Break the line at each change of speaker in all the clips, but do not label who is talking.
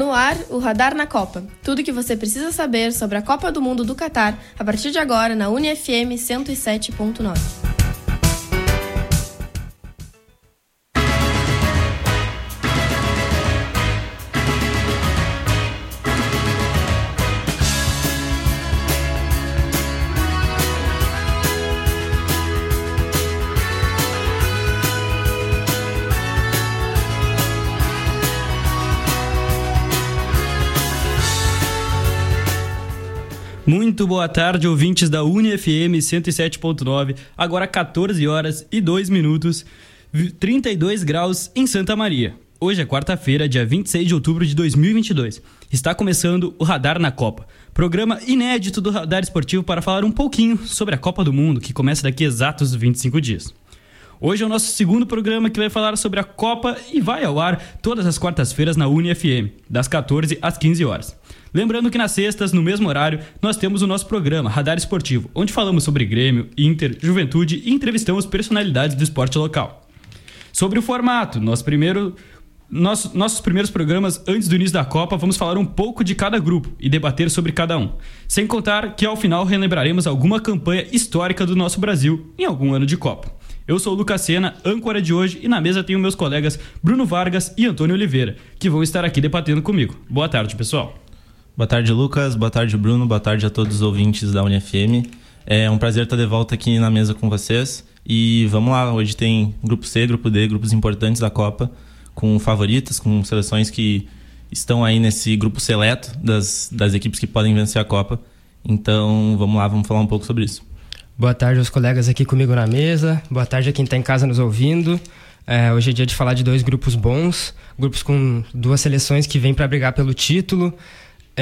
No ar, o Radar na Copa. Tudo o que você precisa saber sobre a Copa do Mundo do Catar a partir de agora na UniFM 107.9.
Muito boa tarde, ouvintes da UniFM 107.9, agora 14 horas e 2 minutos, 32 graus em Santa Maria. Hoje é quarta-feira, dia 26 de outubro de 2022. Está começando o Radar na Copa, programa inédito do Radar Esportivo para falar um pouquinho sobre a Copa do Mundo, que começa daqui exatos 25 dias. Hoje é o nosso segundo programa que vai falar sobre a Copa e vai ao ar todas as quartas-feiras na UniFM, das 14 às 15 horas. Lembrando que nas sextas, no mesmo horário, nós temos o nosso programa Radar Esportivo, onde falamos sobre Grêmio, Inter, Juventude e entrevistamos personalidades do esporte local. Sobre o formato, primeiro nosso, nossos primeiros programas antes do início da Copa, vamos falar um pouco de cada grupo e debater sobre cada um. Sem contar que ao final relembraremos alguma campanha histórica do nosso Brasil em algum ano de Copa. Eu sou o Lucas Sena, âncora de hoje, e na mesa tenho meus colegas Bruno Vargas e Antônio Oliveira, que vão estar aqui debatendo comigo. Boa tarde, pessoal.
Boa tarde, Lucas. Boa tarde, Bruno. Boa tarde a todos os ouvintes da UniFM. É um prazer estar de volta aqui na mesa com vocês. E vamos lá, hoje tem grupo C, grupo D, grupos importantes da Copa, com favoritas, com seleções que estão aí nesse grupo seleto das, das equipes que podem vencer a Copa. Então vamos lá, vamos falar um pouco sobre isso.
Boa tarde aos colegas aqui comigo na mesa. Boa tarde a quem está em casa nos ouvindo. É, hoje é dia de falar de dois grupos bons, grupos com duas seleções que vêm para brigar pelo título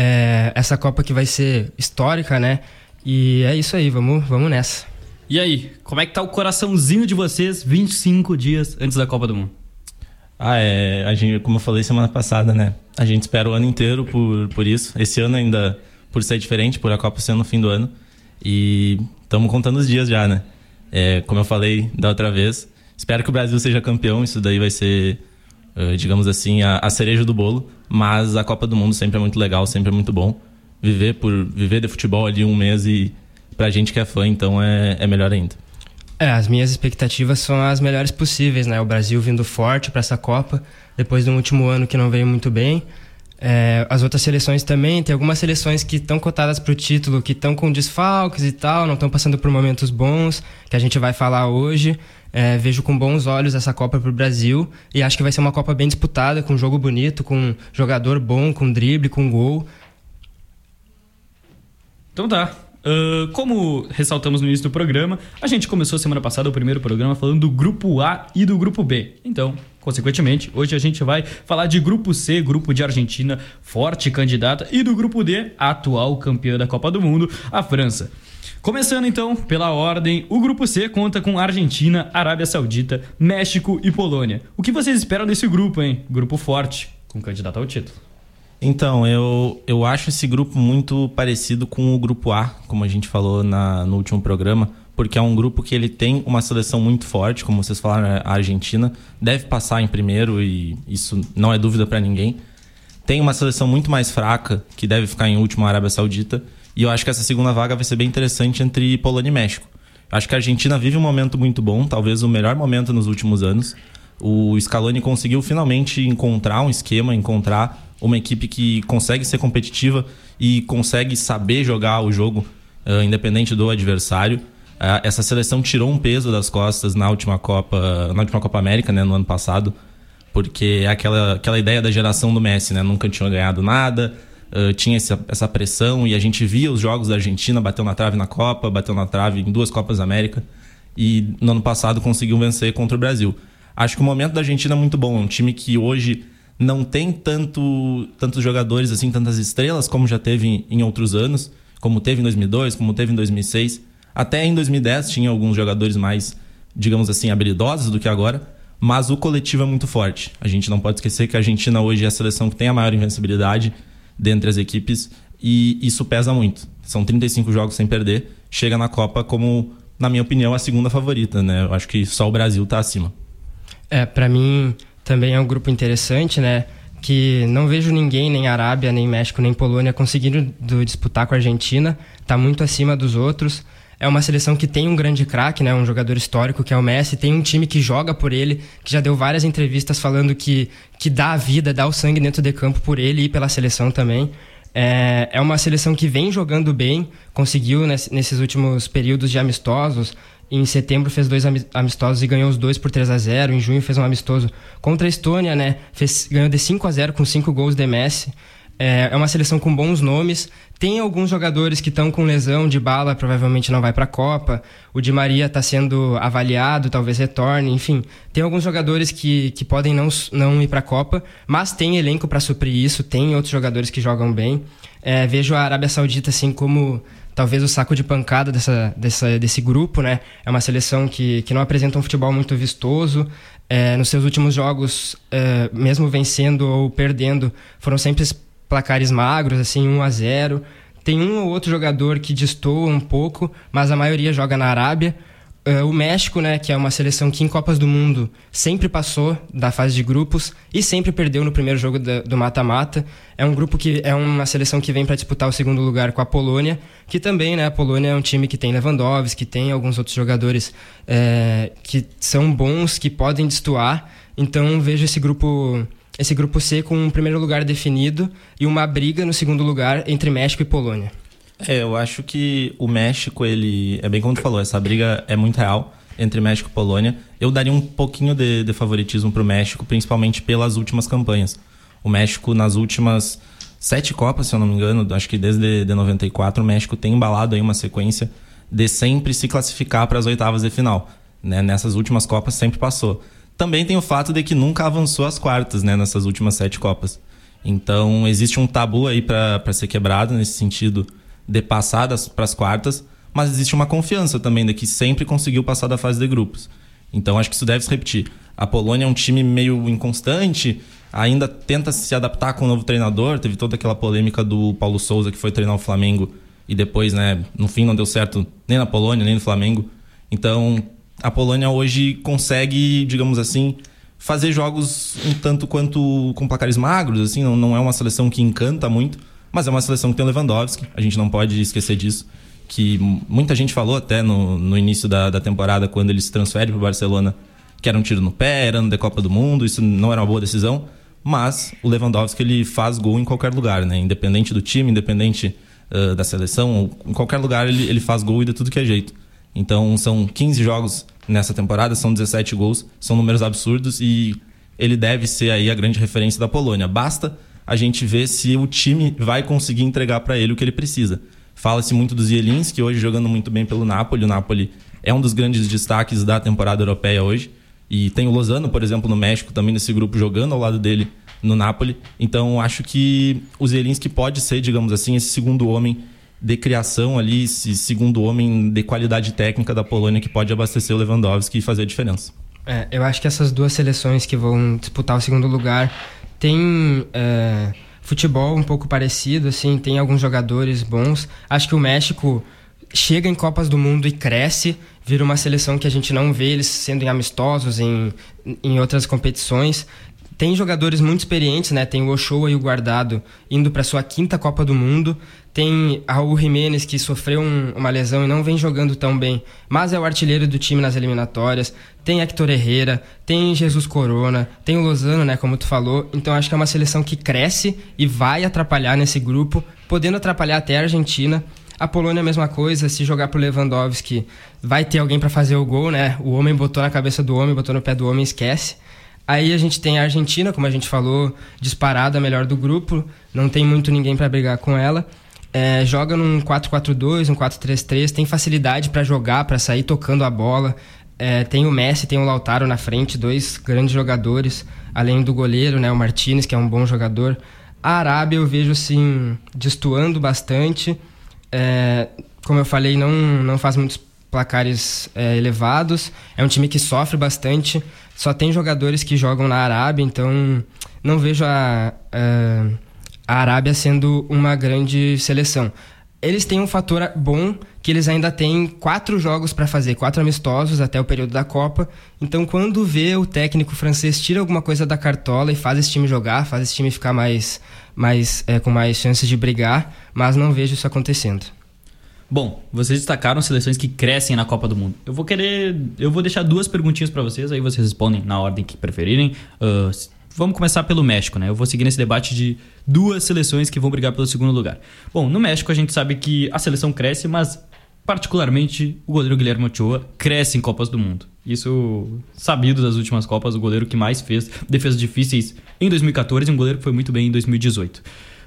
é, essa Copa que vai ser histórica, né? E é isso aí, vamos, vamos nessa.
E aí, como é que tá o coraçãozinho de vocês 25 dias antes da Copa do Mundo?
Ah, é, a gente, como eu falei semana passada, né? A gente espera o ano inteiro por, por isso. Esse ano ainda por ser diferente, por a Copa ser no fim do ano. E estamos contando os dias já, né? É, como eu falei da outra vez, espero que o Brasil seja campeão. Isso daí vai ser eh, digamos assim, a, a, cereja do bolo. Mas a Copa do Mundo sempre é muito legal, sempre é muito bom. Viver por viver de futebol ali um mês e pra gente que é fã, então é, é melhor ainda.
É, as minhas expectativas são as melhores possíveis, né? O Brasil vindo forte para essa Copa, depois de um último ano que não veio muito bem. É, as outras seleções também, tem algumas seleções que estão cotadas para o título, que estão com desfalques e tal, não estão passando por momentos bons, que a gente vai falar hoje. É, vejo com bons olhos essa Copa para o Brasil e acho que vai ser uma Copa bem disputada, com jogo bonito, com jogador bom, com drible, com gol.
Então tá. Uh, como ressaltamos no início do programa, a gente começou semana passada o primeiro programa falando do grupo A e do grupo B. Então, consequentemente, hoje a gente vai falar de grupo C, grupo de Argentina, forte candidata, e do grupo D, atual campeã da Copa do Mundo, a França. Começando então pela ordem, o grupo C conta com Argentina, Arábia Saudita, México e Polônia. O que vocês esperam desse grupo, hein? Grupo forte, com candidato ao título.
Então, eu, eu acho esse grupo muito parecido com o grupo A, como a gente falou na, no último programa, porque é um grupo que ele tem uma seleção muito forte, como vocês falaram, a Argentina deve passar em primeiro e isso não é dúvida para ninguém. Tem uma seleção muito mais fraca, que deve ficar em último, a Arábia Saudita, e eu acho que essa segunda vaga vai ser bem interessante entre Polônia e México. Acho que a Argentina vive um momento muito bom, talvez o melhor momento nos últimos anos. O Scaloni conseguiu finalmente encontrar um esquema, encontrar uma equipe que consegue ser competitiva e consegue saber jogar o jogo, uh, independente do adversário. Uh, essa seleção tirou um peso das costas na última Copa, na última Copa América, né, no ano passado, porque é aquela, aquela ideia da geração do Messi, né, nunca tinha ganhado nada, Uh, tinha essa, essa, pressão e a gente via os jogos da Argentina, bateu na trave na Copa, bateu na trave em duas Copas América e no ano passado conseguiu vencer contra o Brasil. Acho que o momento da Argentina é muito bom, é um time que hoje não tem tanto, tantos jogadores assim, tantas estrelas como já teve em, em outros anos, como teve em 2002, como teve em 2006. Até em 2010 tinha alguns jogadores mais, digamos assim, habilidosos do que agora, mas o coletivo é muito forte. A gente não pode esquecer que a Argentina hoje é a seleção que tem a maior invencibilidade dentre as equipes e isso pesa muito. São 35 jogos sem perder, chega na Copa como, na minha opinião, a segunda favorita, né? Eu acho que só o Brasil está acima.
É, para mim também é um grupo interessante, né? que não vejo ninguém, nem Arábia, nem México, nem Polônia conseguindo disputar com a Argentina. Está muito acima dos outros. É uma seleção que tem um grande craque, né, um jogador histórico que é o Messi, tem um time que joga por ele, que já deu várias entrevistas falando que, que dá a vida, dá o sangue dentro de campo por ele e pela seleção também. É, é uma seleção que vem jogando bem, conseguiu nesses últimos períodos de amistosos, em setembro fez dois amistosos e ganhou os dois por 3 a 0 Em junho fez um amistoso contra a Estônia, né? Fez, ganhou de 5 a 0 com cinco gols de Messi. É, é uma seleção com bons nomes. Tem alguns jogadores que estão com lesão de bala, provavelmente não vai para a Copa. O Di Maria está sendo avaliado, talvez retorne. Enfim, tem alguns jogadores que, que podem não, não ir para a Copa, mas tem elenco para suprir isso. Tem outros jogadores que jogam bem. É, vejo a Arábia Saudita assim como talvez o saco de pancada dessa, dessa, desse grupo, né? É uma seleção que, que não apresenta um futebol muito vistoso. É, nos seus últimos jogos, é, mesmo vencendo ou perdendo, foram sempre placares magros, assim, 1 a 0 Tem um ou outro jogador que destoa um pouco, mas a maioria joga na Arábia. Uh, o México, né, que é uma seleção que em Copas do Mundo sempre passou da fase de grupos e sempre perdeu no primeiro jogo da, do mata-mata. É um grupo que é uma seleção que vem para disputar o segundo lugar com a Polônia, que também, né, a Polônia é um time que tem Lewandowski, que tem alguns outros jogadores é, que são bons, que podem destoar. Então vejo esse grupo esse grupo C com um primeiro lugar definido e uma briga no segundo lugar entre México e Polônia.
É, eu acho que o México, ele. É bem como tu falou, essa briga é muito real entre México e Polônia. Eu daria um pouquinho de, de favoritismo para o México, principalmente pelas últimas campanhas. O México, nas últimas sete Copas, se eu não me engano, acho que desde de 94, o México tem embalado aí uma sequência de sempre se classificar para as oitavas de final. Né? Nessas últimas Copas sempre passou. Também tem o fato de que nunca avançou as quartas né, nessas últimas sete Copas. Então existe um tabu aí para ser quebrado nesse sentido de passar para as quartas, mas existe uma confiança também de que sempre conseguiu passar da fase de grupos. Então acho que isso deve se repetir. A Polônia é um time meio inconstante, ainda tenta se adaptar com o novo treinador. Teve toda aquela polêmica do Paulo Souza que foi treinar o Flamengo e depois, né, no fim não deu certo nem na Polônia, nem no Flamengo. Então a Polônia hoje consegue, digamos assim, fazer jogos um tanto quanto com placares magros, assim, não, não é uma seleção que encanta muito, mas é uma seleção que tem o Lewandowski, a gente não pode esquecer disso. Que muita gente falou até no, no início da, da temporada, quando ele se transfere para o Barcelona, que era um tiro no pé, era no da Copa do Mundo, isso não era uma boa decisão. Mas o Lewandowski ele faz gol em qualquer lugar, né? Independente do time, independente uh, da seleção, em qualquer lugar ele, ele faz gol e de tudo que é jeito. Então são 15 jogos nessa temporada, são 17 gols, são números absurdos e ele deve ser aí a grande referência da Polônia. Basta a gente ver se o time vai conseguir entregar para ele o que ele precisa. Fala-se muito do Zielinski, hoje jogando muito bem pelo Napoli. O Napoli é um dos grandes destaques da temporada europeia hoje. E tem o Lozano, por exemplo, no México, também nesse grupo, jogando ao lado dele no Napoli. Então, acho que o Zielinski pode ser, digamos assim, esse segundo homem de criação ali, esse segundo homem de qualidade técnica da Polônia que pode abastecer o Lewandowski e fazer a diferença.
É, eu acho que essas duas seleções que vão disputar o segundo lugar tem é, futebol um pouco parecido, assim, tem alguns jogadores bons. Acho que o México chega em Copas do Mundo e cresce, vira uma seleção que a gente não vê eles sendo em amistosos, em, em outras competições. Tem jogadores muito experientes, né? Tem o Ochoa e o Guardado indo para sua quinta Copa do Mundo. Tem Raul Jiménez, que sofreu um, uma lesão e não vem jogando tão bem, mas é o artilheiro do time nas eliminatórias. Tem Hector Herrera, tem Jesus Corona, tem o Lozano, né, como tu falou. Então acho que é uma seleção que cresce e vai atrapalhar nesse grupo, podendo atrapalhar até a Argentina. A Polônia é a mesma coisa, se jogar pro Lewandowski, vai ter alguém para fazer o gol, né? O homem botou na cabeça do homem, botou no pé do homem, esquece. Aí a gente tem a Argentina, como a gente falou, disparada, a melhor do grupo, não tem muito ninguém para brigar com ela. É, joga num 4-4-2, um 4-3-3, tem facilidade para jogar, para sair tocando a bola. É, tem o Messi, tem o Lautaro na frente, dois grandes jogadores, além do goleiro, né, o Martinez, que é um bom jogador. A Arábia eu vejo assim destoando bastante. É, como eu falei, não, não faz muitos placares é, elevados. É um time que sofre bastante. Só tem jogadores que jogam na Arábia, então não vejo a, a a Arábia sendo uma grande seleção. Eles têm um fator bom que eles ainda têm quatro jogos para fazer, quatro amistosos até o período da Copa. Então, quando vê o técnico francês tira alguma coisa da cartola e faz esse time jogar, faz esse time ficar mais, mais é, com mais chances de brigar, mas não vejo isso acontecendo.
Bom, vocês destacaram seleções que crescem na Copa do Mundo. Eu vou querer, eu vou deixar duas perguntinhas para vocês, aí vocês respondem na ordem que preferirem. Uh, vamos começar pelo México, né? Eu vou seguir nesse debate de duas seleções que vão brigar pelo segundo lugar. Bom, no México a gente sabe que a seleção cresce, mas particularmente o goleiro Guilherme Ochoa cresce em Copas do Mundo. Isso sabido das últimas Copas, o goleiro que mais fez defesas difíceis em 2014 e um goleiro que foi muito bem em 2018.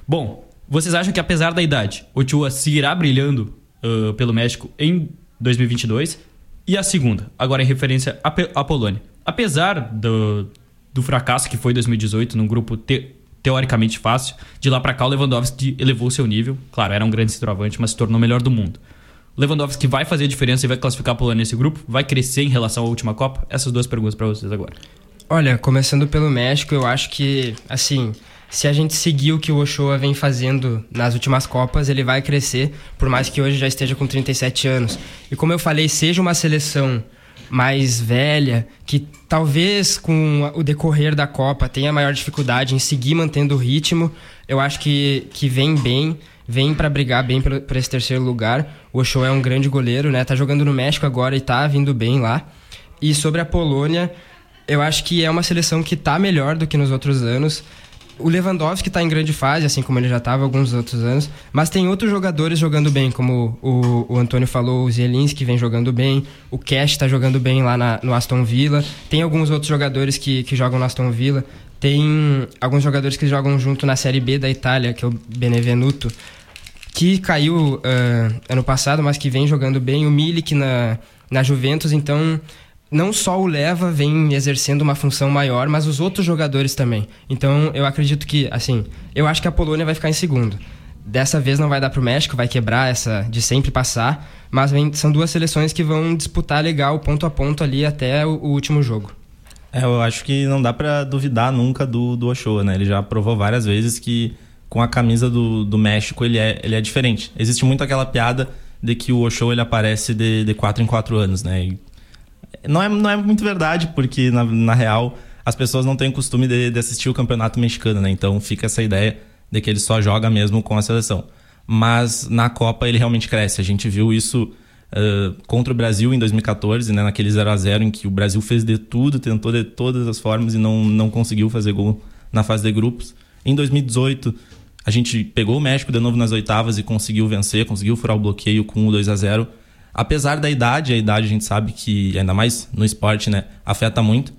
Bom, vocês acham que apesar da idade, Ochoa seguirá brilhando uh, pelo México em 2022. E a segunda, agora em referência à, Polônia. Apesar do, do fracasso que foi 2018 num grupo te, teoricamente fácil, de lá para cá o Lewandowski elevou seu nível. Claro, era um grande centroavante, mas se tornou o melhor do mundo. O Lewandowski vai fazer diferença e vai classificar a Polônia nesse grupo? Vai crescer em relação à última Copa? Essas duas perguntas para vocês agora.
Olha, começando pelo México, eu acho que, assim, se a gente seguir o que o Ochoa vem fazendo nas últimas Copas, ele vai crescer, por mais que hoje já esteja com 37 anos. E como eu falei, seja uma seleção mais velha, que talvez com o decorrer da Copa tenha maior dificuldade em seguir mantendo o ritmo, eu acho que, que vem bem, vem para brigar bem por, esse terceiro lugar. O Ochoa é um grande goleiro, né? Tá jogando no México agora e tá vindo bem lá. E sobre a Polônia, eu acho que é uma seleção que tá melhor do que nos outros anos. O Lewandowski está em grande fase, assim como ele já estava alguns outros anos, mas tem outros jogadores jogando bem, como o, o Antônio falou, o Zielinski vem jogando bem, o Cash está jogando bem lá na, no Aston Villa, tem alguns outros jogadores que, que jogam no Aston Villa, tem alguns jogadores que jogam junto na Série B da Itália, que é o Benevenuto, que caiu uh, ano passado, mas que vem jogando bem, o Milik na, na Juventus, então não só o Leva vem exercendo uma função maior, mas os outros jogadores também. Então, eu acredito que, assim, eu acho que a Polônia vai ficar em segundo. Dessa vez não vai dar pro México, vai quebrar essa de sempre passar, mas vem, são duas seleções que vão disputar legal ponto a ponto ali até o, o último jogo.
É, eu acho que não dá para duvidar nunca do, do Ochoa, né? Ele já provou várias vezes que com a camisa do, do México ele é, ele é diferente. Existe muito aquela piada de que o Ochoa ele aparece de, de quatro em quatro anos, né? E não é, não é muito verdade, porque na, na real as pessoas não têm o costume de, de, assistir o campeonato mexicano, né? Então fica essa ideia de que ele só joga mesmo com a seleção. Mas na Copa ele realmente cresce. A gente viu isso uh, contra o Brasil em 2014, né? Naquele 0 a 0 em que o Brasil fez de tudo, tentou de todas as formas e não, não conseguiu fazer gol na fase de grupos. Em 2018 a gente pegou o México de novo nas oitavas e conseguiu vencer, conseguiu furar o bloqueio com o 2 a 0 Apesar da idade, a idade a gente sabe que, ainda mais no esporte, né, afeta muito.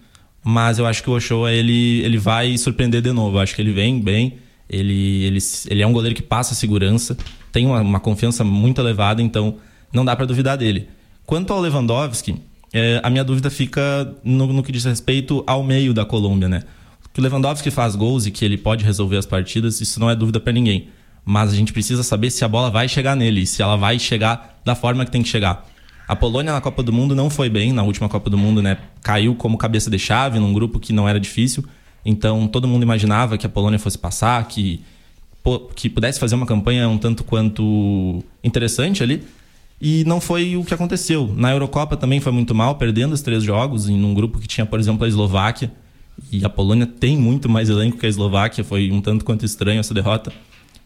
Mas eu acho que o Ochoa, ele, ele vai surpreender de novo. Eu acho que ele vem bem, ele, ele, ele é um goleiro que passa segurança, tem uma, uma confiança muito elevada, então não dá para duvidar dele. Quanto ao Lewandowski, é, a minha dúvida fica no, no, que diz respeito ao meio da Colômbia, né? Que o Lewandowski faz gols e que ele pode resolver as partidas, isso não é dúvida para ninguém mas a gente precisa saber se a bola vai chegar nele, se ela vai chegar da forma que tem que chegar. A Polônia na Copa do Mundo não foi bem, na última Copa do Mundo, né? Caiu como cabeça de chave num grupo que não era difícil. Então todo mundo imaginava que a Polônia fosse passar, que, que pudesse fazer uma campanha um tanto quanto interessante ali. E não foi o que aconteceu. Na Eurocopa também foi muito mal, perdendo os três jogos em um grupo que tinha, por exemplo, a Eslováquia. E a Polônia tem muito mais elenco que a Eslováquia, foi um tanto quanto estranho essa derrota.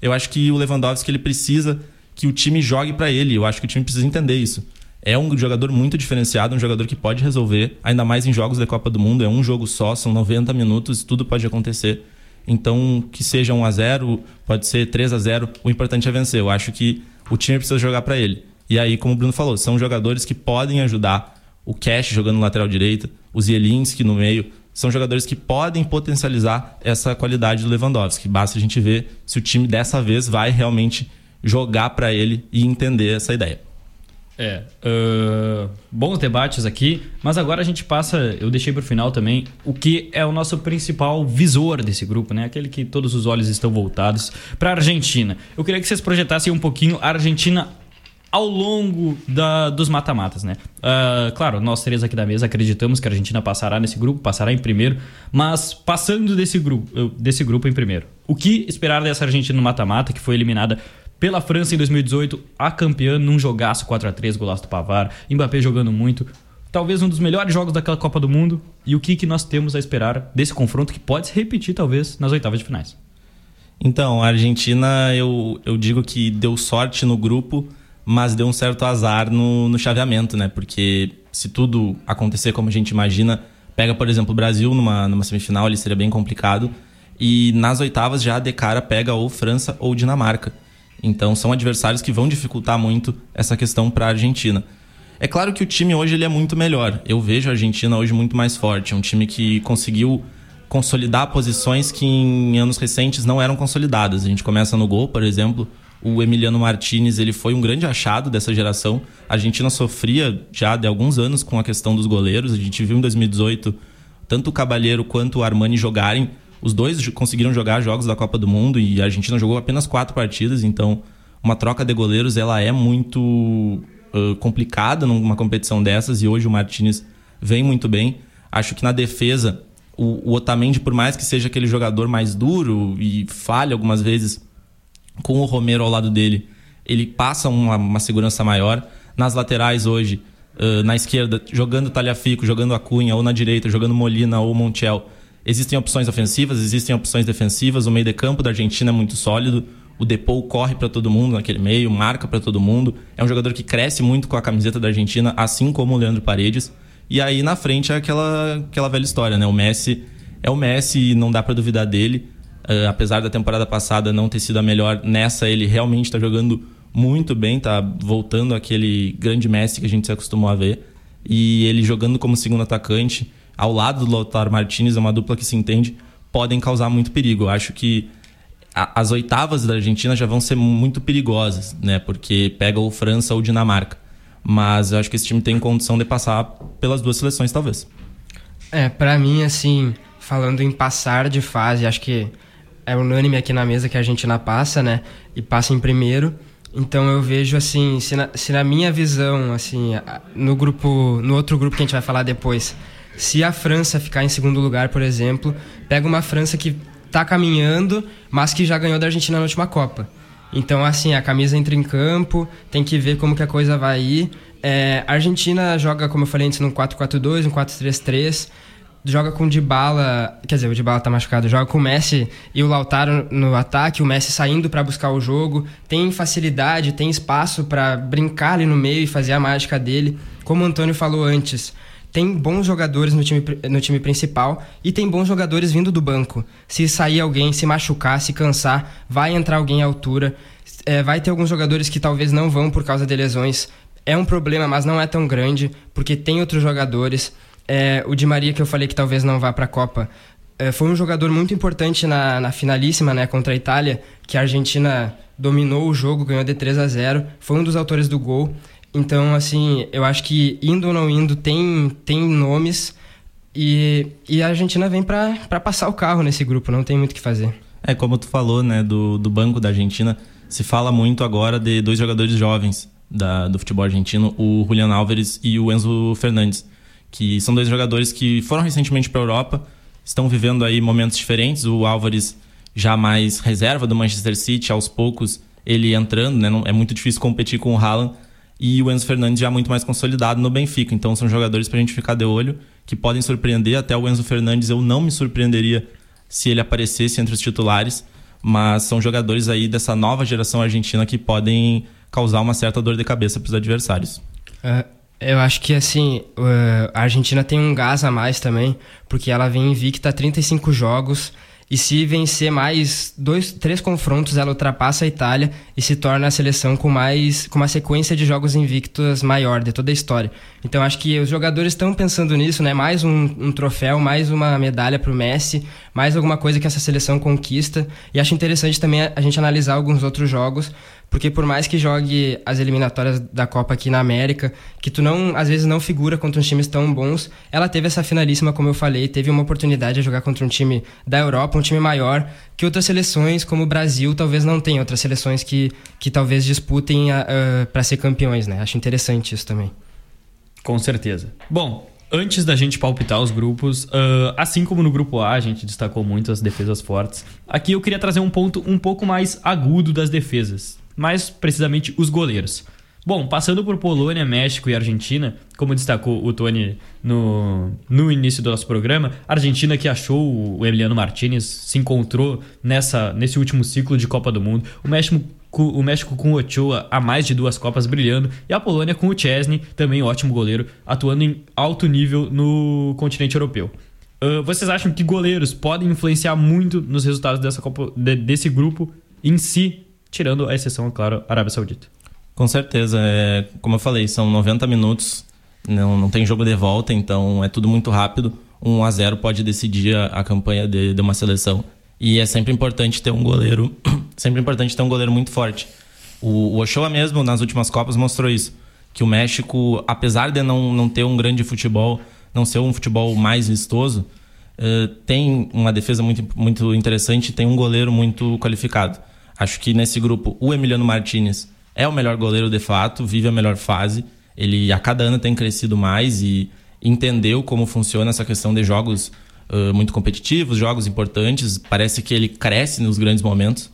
Eu acho que o Lewandowski ele precisa que o time jogue para ele. Eu acho que o time precisa entender isso. É um jogador muito diferenciado, um jogador que pode resolver, ainda mais em jogos da Copa do Mundo. É um jogo só, são 90 minutos, tudo pode acontecer. Então, que seja 1 a 0 pode ser 3 a 0 o importante é vencer. Eu acho que o time precisa jogar para ele. E aí, como o Bruno falou, são jogadores que podem ajudar. O Cash jogando lateral direita, o Zielinski no meio são jogadores que podem potencializar essa qualidade do Lewandowski. Basta a gente ver se o time dessa vez vai realmente jogar para ele e entender essa ideia.
É, uh, bons debates aqui, mas agora a gente passa, eu deixei para o final também, o que é o nosso principal visor desse grupo, né? Aquele que todos os olhos estão voltados para a Argentina. Eu queria que vocês projetassem um pouquinho a Argentina ao longo da, dos mata-matas, né? Uh, claro, nós três aqui da mesa acreditamos que a Argentina passará nesse grupo, passará em primeiro, mas passando desse grupo, desse grupo em primeiro, o que esperar dessa Argentina no mata-mata, que foi eliminada pela França em 2018, a campeã num jogaço 4 a 3 golaço do Pavar, Mbappé jogando muito. Talvez um dos melhores jogos daquela Copa do Mundo. E o que, que nós temos a esperar desse confronto que pode se repetir, talvez, nas oitavas de finais?
Então, a Argentina, eu, eu digo que deu sorte no grupo, mas deu um certo azar no, no chaveamento, né? Porque se tudo acontecer como a gente imagina, pega, por exemplo, o Brasil numa, numa semifinal, ele seria bem complicado. E nas oitavas já de cara pega ou França ou Dinamarca. Então são adversários que vão dificultar muito essa questão para a Argentina. É claro que o time hoje ele é muito melhor. Eu vejo a Argentina hoje muito mais forte. É um time que conseguiu consolidar posições que em anos recentes não eram consolidadas. A gente começa no gol, por exemplo. O Emiliano Martinez ele foi um grande achado dessa geração. A Argentina sofria já de alguns anos com a questão dos goleiros. A gente viu em 2018 tanto o Cabalheiro quanto o Armani jogarem os dois conseguiram jogar jogos da Copa do Mundo e a Argentina jogou apenas quatro partidas, então uma troca de goleiros ela é muito uh, complicada numa competição dessas e hoje o Martinez vem muito bem. Acho que na defesa o, o Otamendi, por mais que seja aquele jogador mais duro e falha algumas vezes com o Romero ao lado dele, ele passa uma, uma segurança maior. Nas laterais hoje, uh, na esquerda, jogando Talhafico, jogando Acunha, ou na direita, jogando Molina ou Montiel Existem opções ofensivas, existem opções defensivas. O meio de campo da Argentina é muito sólido. O Depou corre para todo mundo naquele meio, marca para todo mundo. É um jogador que cresce muito com a camiseta da Argentina, assim como o Leandro Paredes. E aí na frente é aquela, aquela velha história, né? O Messi é o Messi e não dá para duvidar dele. Uh, apesar da temporada passada não ter sido a melhor, nessa ele realmente está jogando muito bem, tá voltando aquele grande Messi que a gente se acostumou a ver. E ele jogando como segundo atacante, ao lado do Lautaro Martinez, é uma dupla que se entende, podem causar muito perigo. Eu acho que a, as oitavas da Argentina já vão ser muito perigosas, né? Porque pega ou França ou Dinamarca. Mas eu acho que esse time tem condição de passar pelas duas seleções, talvez.
É, para mim, assim, falando em passar de fase, acho que é unânime aqui na mesa que a Argentina passa, né? E passa em primeiro. Então eu vejo assim, se na, se na minha visão, assim, no grupo, no outro grupo que a gente vai falar depois, se a França ficar em segundo lugar, por exemplo, pega uma França que está caminhando, mas que já ganhou da Argentina na última Copa. Então, assim, a camisa entra em campo, tem que ver como que a coisa vai ir. É, a Argentina joga, como eu falei antes, num 4-4-2, um 4-3-3. Joga com o Dybala, quer dizer, o Dybala tá machucado, joga com o Messi e o Lautaro no ataque, o Messi saindo para buscar o jogo. Tem facilidade, tem espaço para brincar ali no meio e fazer a mágica dele. Como o Antônio falou antes, tem bons jogadores no time, no time principal e tem bons jogadores vindo do banco. Se sair alguém, se machucar, se cansar, vai entrar alguém à altura. É, vai ter alguns jogadores que talvez não vão por causa de lesões. É um problema, mas não é tão grande, porque tem outros jogadores. É, o Di Maria, que eu falei que talvez não vá para a Copa, é, foi um jogador muito importante na, na finalíssima né, contra a Itália, que a Argentina dominou o jogo, ganhou de 3 a 0 foi um dos autores do gol. Então, assim, eu acho que indo ou não indo tem, tem nomes e, e a Argentina vem para passar o carro nesse grupo, não tem muito o que fazer.
É, como tu falou, né, do, do banco da Argentina, se fala muito agora de dois jogadores jovens da, do futebol argentino, o Julian Álvares e o Enzo Fernandes, que são dois jogadores que foram recentemente para a Europa, estão vivendo aí momentos diferentes. O Álvares já mais reserva do Manchester City, aos poucos ele entrando, né, é muito difícil competir com o Haaland, e o Enzo Fernandes já muito mais consolidado no Benfica. Então são jogadores para a gente ficar de olho, que podem surpreender. Até o Enzo Fernandes eu não me surpreenderia se ele aparecesse entre os titulares, mas são jogadores aí dessa nova geração argentina que podem causar uma certa dor de cabeça para os adversários.
Uh, eu acho que assim, uh, a Argentina tem um gás a mais também, porque ela vem invicta 35 jogos e se vencer mais dois, três confrontos, ela ultrapassa a Itália e se torna a seleção com mais com uma sequência de jogos invictos maior de toda a história. Então acho que os jogadores estão pensando nisso, né? Mais um, um troféu, mais uma medalha para o Messi, mais alguma coisa que essa seleção conquista. E acho interessante também a gente analisar alguns outros jogos porque por mais que jogue as eliminatórias da Copa aqui na América, que tu não, às vezes não figura contra uns times tão bons, ela teve essa finalíssima, como eu falei, teve uma oportunidade de jogar contra um time da Europa, um time maior, que outras seleções, como o Brasil, talvez não tenham, outras seleções que, que talvez disputem para ser campeões, né? Acho interessante isso também.
Com certeza. Bom, antes da gente palpitar os grupos, uh, assim como no grupo A a gente destacou muito as defesas fortes, aqui eu queria trazer um ponto um pouco mais agudo das defesas mais precisamente os goleiros. Bom, passando por Polônia, México e Argentina, como destacou o Tony no, no início do nosso programa, a Argentina que achou o Emiliano Martinez se encontrou nessa, nesse último ciclo de Copa do Mundo. O México, o México com o Ochoa há mais de duas Copas brilhando e a Polônia com o Chesney, também ótimo goleiro, atuando em alto nível no continente europeu. Uh, vocês acham que goleiros podem influenciar muito nos resultados dessa Copa, de, desse grupo em si, tirando a exceção, claro, Arábia Saudita?
Com certeza. É, como eu falei, são 90 minutos, não, não tem jogo de volta, então é tudo muito rápido. 1 a 0 pode decidir a, a campanha de, de uma seleção. E é sempre importante ter um goleiro, sempre importante ter um goleiro muito forte. O, o Ochoa mesmo, nas últimas Copas, mostrou isso. Que o México, apesar de não, não ter um grande futebol, não ser um futebol mais vistoso, uh, tem uma defesa muito, muito interessante tem um goleiro muito qualificado. Acho que nesse grupo, o Emiliano Martinez é o melhor goleiro de fato, vive a melhor fase. Ele a cada ano tem crescido mais e entendeu como funciona essa questão de jogos uh, muito competitivos, jogos importantes. Parece que ele cresce nos grandes momentos,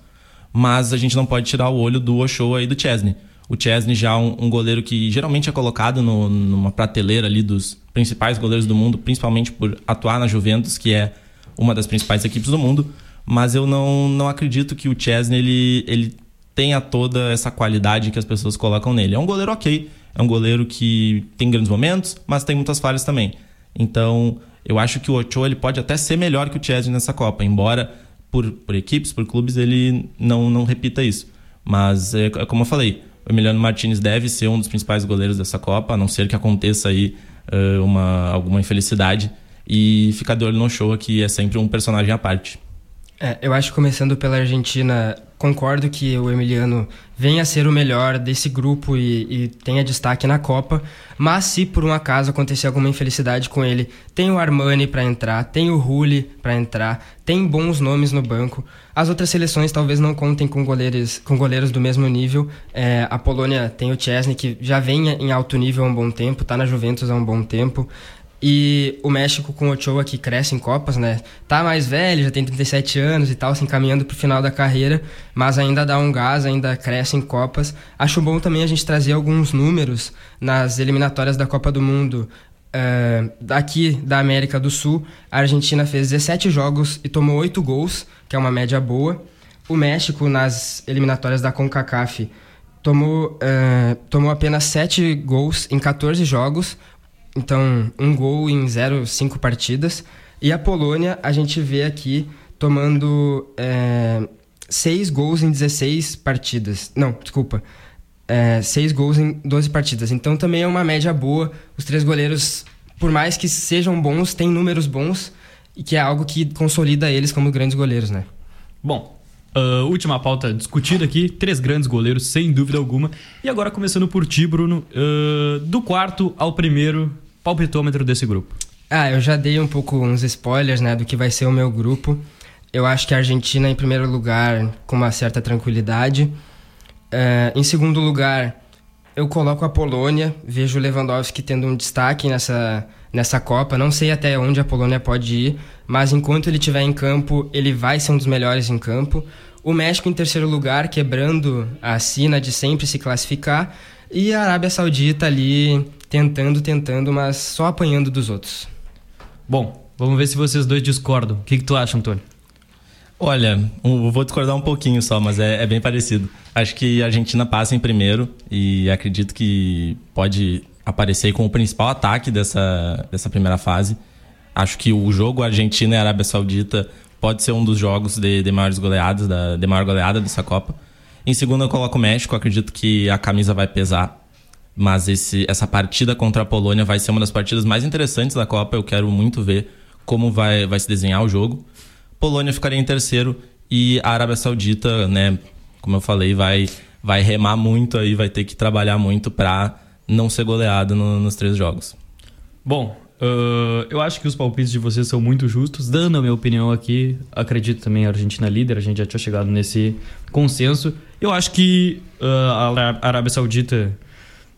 mas a gente não pode tirar o olho do Ochoa e do Chesney. O Chesney já é um, um goleiro que geralmente é colocado no, numa prateleira ali dos principais goleiros do mundo, principalmente por atuar na Juventus, que é uma das principais equipes do mundo. Mas eu não, não acredito que o Chesney ele, ele tenha toda essa qualidade que as pessoas colocam nele. É um goleiro ok, é um goleiro que tem grandes momentos, mas tem muitas falhas também. Então, eu acho que o Ochoa ele pode até ser melhor que o Chesney nessa Copa, embora por, por equipes, por clubes, ele não, não repita isso. Mas, é, é como eu falei, o Emiliano Martinez deve ser um dos principais goleiros dessa Copa, a não ser que aconteça aí uh, uma, alguma infelicidade. E ficar de olho no show, que é sempre um personagem à parte.
É, eu acho que começando pela Argentina, concordo que o Emiliano venha a ser o melhor desse grupo e, e, tenha destaque na Copa, mas se por um acaso acontecer alguma infelicidade com ele, tem o Armani para entrar, tem o Rulli para entrar, tem bons nomes no banco. As outras seleções talvez não contem com goleiros, com goleiros do mesmo nível. É, a Polônia tem o Chesney, que já vem em alto nível há um bom tempo, está na Juventus há um bom tempo. E o México com o Ochoa que cresce em Copas, né? Tá mais velho, já tem 37 anos e tal, se encaminhando pro final da carreira, mas ainda dá um gás, ainda cresce em Copas. Acho bom também a gente trazer alguns números nas eliminatórias da Copa do Mundo. Uh, daqui da América do Sul, a Argentina fez 17 jogos e tomou 8 gols, que é uma média boa. O México, nas eliminatórias da CONCACAF, tomou, uh, tomou apenas 7 gols em 14 jogos, então, um gol em 0,5 partidas. E a Polônia, a gente vê aqui tomando é, 6 gols em 16 partidas. Não, desculpa. É, 6 gols em 12 partidas. Então também é uma média boa. Os três goleiros, por mais que sejam bons, têm números bons. E que é algo que consolida eles como grandes goleiros, né?
Bom, Uh, última pauta discutida aqui, três grandes goleiros, sem dúvida alguma. E agora começando por ti, Bruno, uh, do quarto ao primeiro, palpitômetro desse grupo.
Ah, eu já dei um pouco uns spoilers, né, do que vai ser o meu grupo. Eu acho que a Argentina em primeiro lugar, com uma certa tranquilidade. Uh, em segundo lugar, eu coloco a Polônia. Vejo o Lewandowski tendo um destaque nessa, nessa Copa. Não sei até onde a Polônia pode ir, mas enquanto ele estiver em campo, ele vai ser um dos melhores em campo. O México em terceiro lugar, quebrando a sina de sempre se classificar. E a Arábia Saudita ali tentando, tentando, mas só apanhando dos outros.
Bom, vamos ver se vocês dois discordam. O que, que tu acha, Antônio?
Olha, eu vou discordar um pouquinho só, mas é, é, bem parecido. Acho que a Argentina passa em primeiro e acredito que pode aparecer com o principal ataque dessa, dessa primeira fase. Acho que o jogo Argentina e Arábia Saudita pode ser um dos jogos de, de maiores goleadas, da, de maior goleada dessa Copa. Em segundo eu coloco o México, acredito que a camisa vai pesar. Mas esse, essa partida contra a Polônia vai ser uma das partidas mais interessantes da Copa. Eu quero muito ver como vai, vai se desenhar o jogo. Polônia ficaria em terceiro e a Arábia Saudita, né, como eu falei, vai, vai remar muito aí, vai ter que trabalhar muito para não ser goleado no, nos três jogos.
Bom, uh, eu acho que os palpites de vocês são muito justos. Dando a minha opinião aqui, acredito também a Argentina líder, a gente já tinha chegado nesse consenso. Eu acho que uh, a Arábia Saudita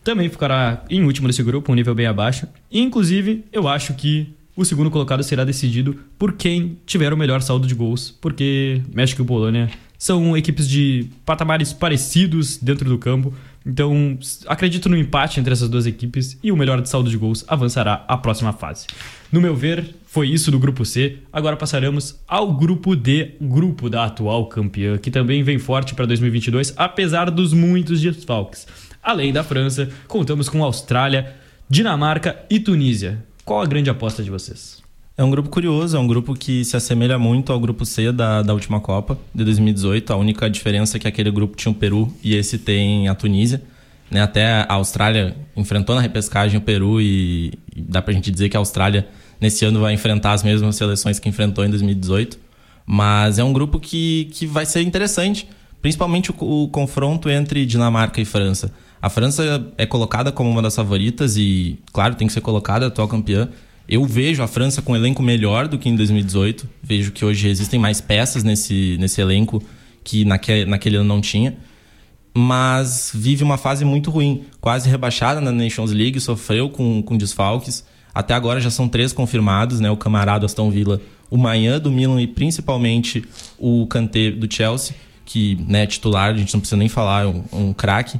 também ficará em último nesse grupo, um nível bem abaixo. Inclusive, eu acho que o segundo colocado será decidido por quem tiver o melhor saldo de gols, porque México e Polônia São equipes de patamares parecidos dentro do campo. Então, acredito no empate entre essas duas equipes e o melhor de saldo de gols avançará à próxima fase. No meu ver, foi isso do grupo C. Agora passaremos ao grupo D, grupo da atual campeã, que também vem forte para 2022, apesar dos muitos desfalques. Além da França, contamos com Austrália, Dinamarca e Tunísia. Qual a grande aposta de vocês?
É um grupo curioso, é um grupo que se assemelha muito ao grupo C da, da última Copa de 2018. A única diferença é que aquele grupo tinha o Peru e esse tem a Tunísia. Né? Até a Austrália enfrentou na repescagem o Peru e, e dá pra gente dizer que a Austrália nesse ano vai enfrentar as mesmas seleções que enfrentou em 2018. Mas é um grupo que, que vai ser interessante, principalmente o, o confronto entre Dinamarca e França. A França é colocada como uma das favoritas e, claro, tem que ser colocada, atual campeã. Eu vejo a França com um elenco melhor do que em 2018. Vejo que hoje existem mais peças nesse, nesse elenco que naquele, naquele ano não tinha. Mas vive uma fase muito ruim. Quase rebaixada na Nations League, sofreu com, com desfalques. Até agora já são três confirmados, né? O camarada Aston Villa, o Manhã do Milan e principalmente o Kanté do Chelsea, que né, é titular, a gente não precisa nem falar, é um, um craque.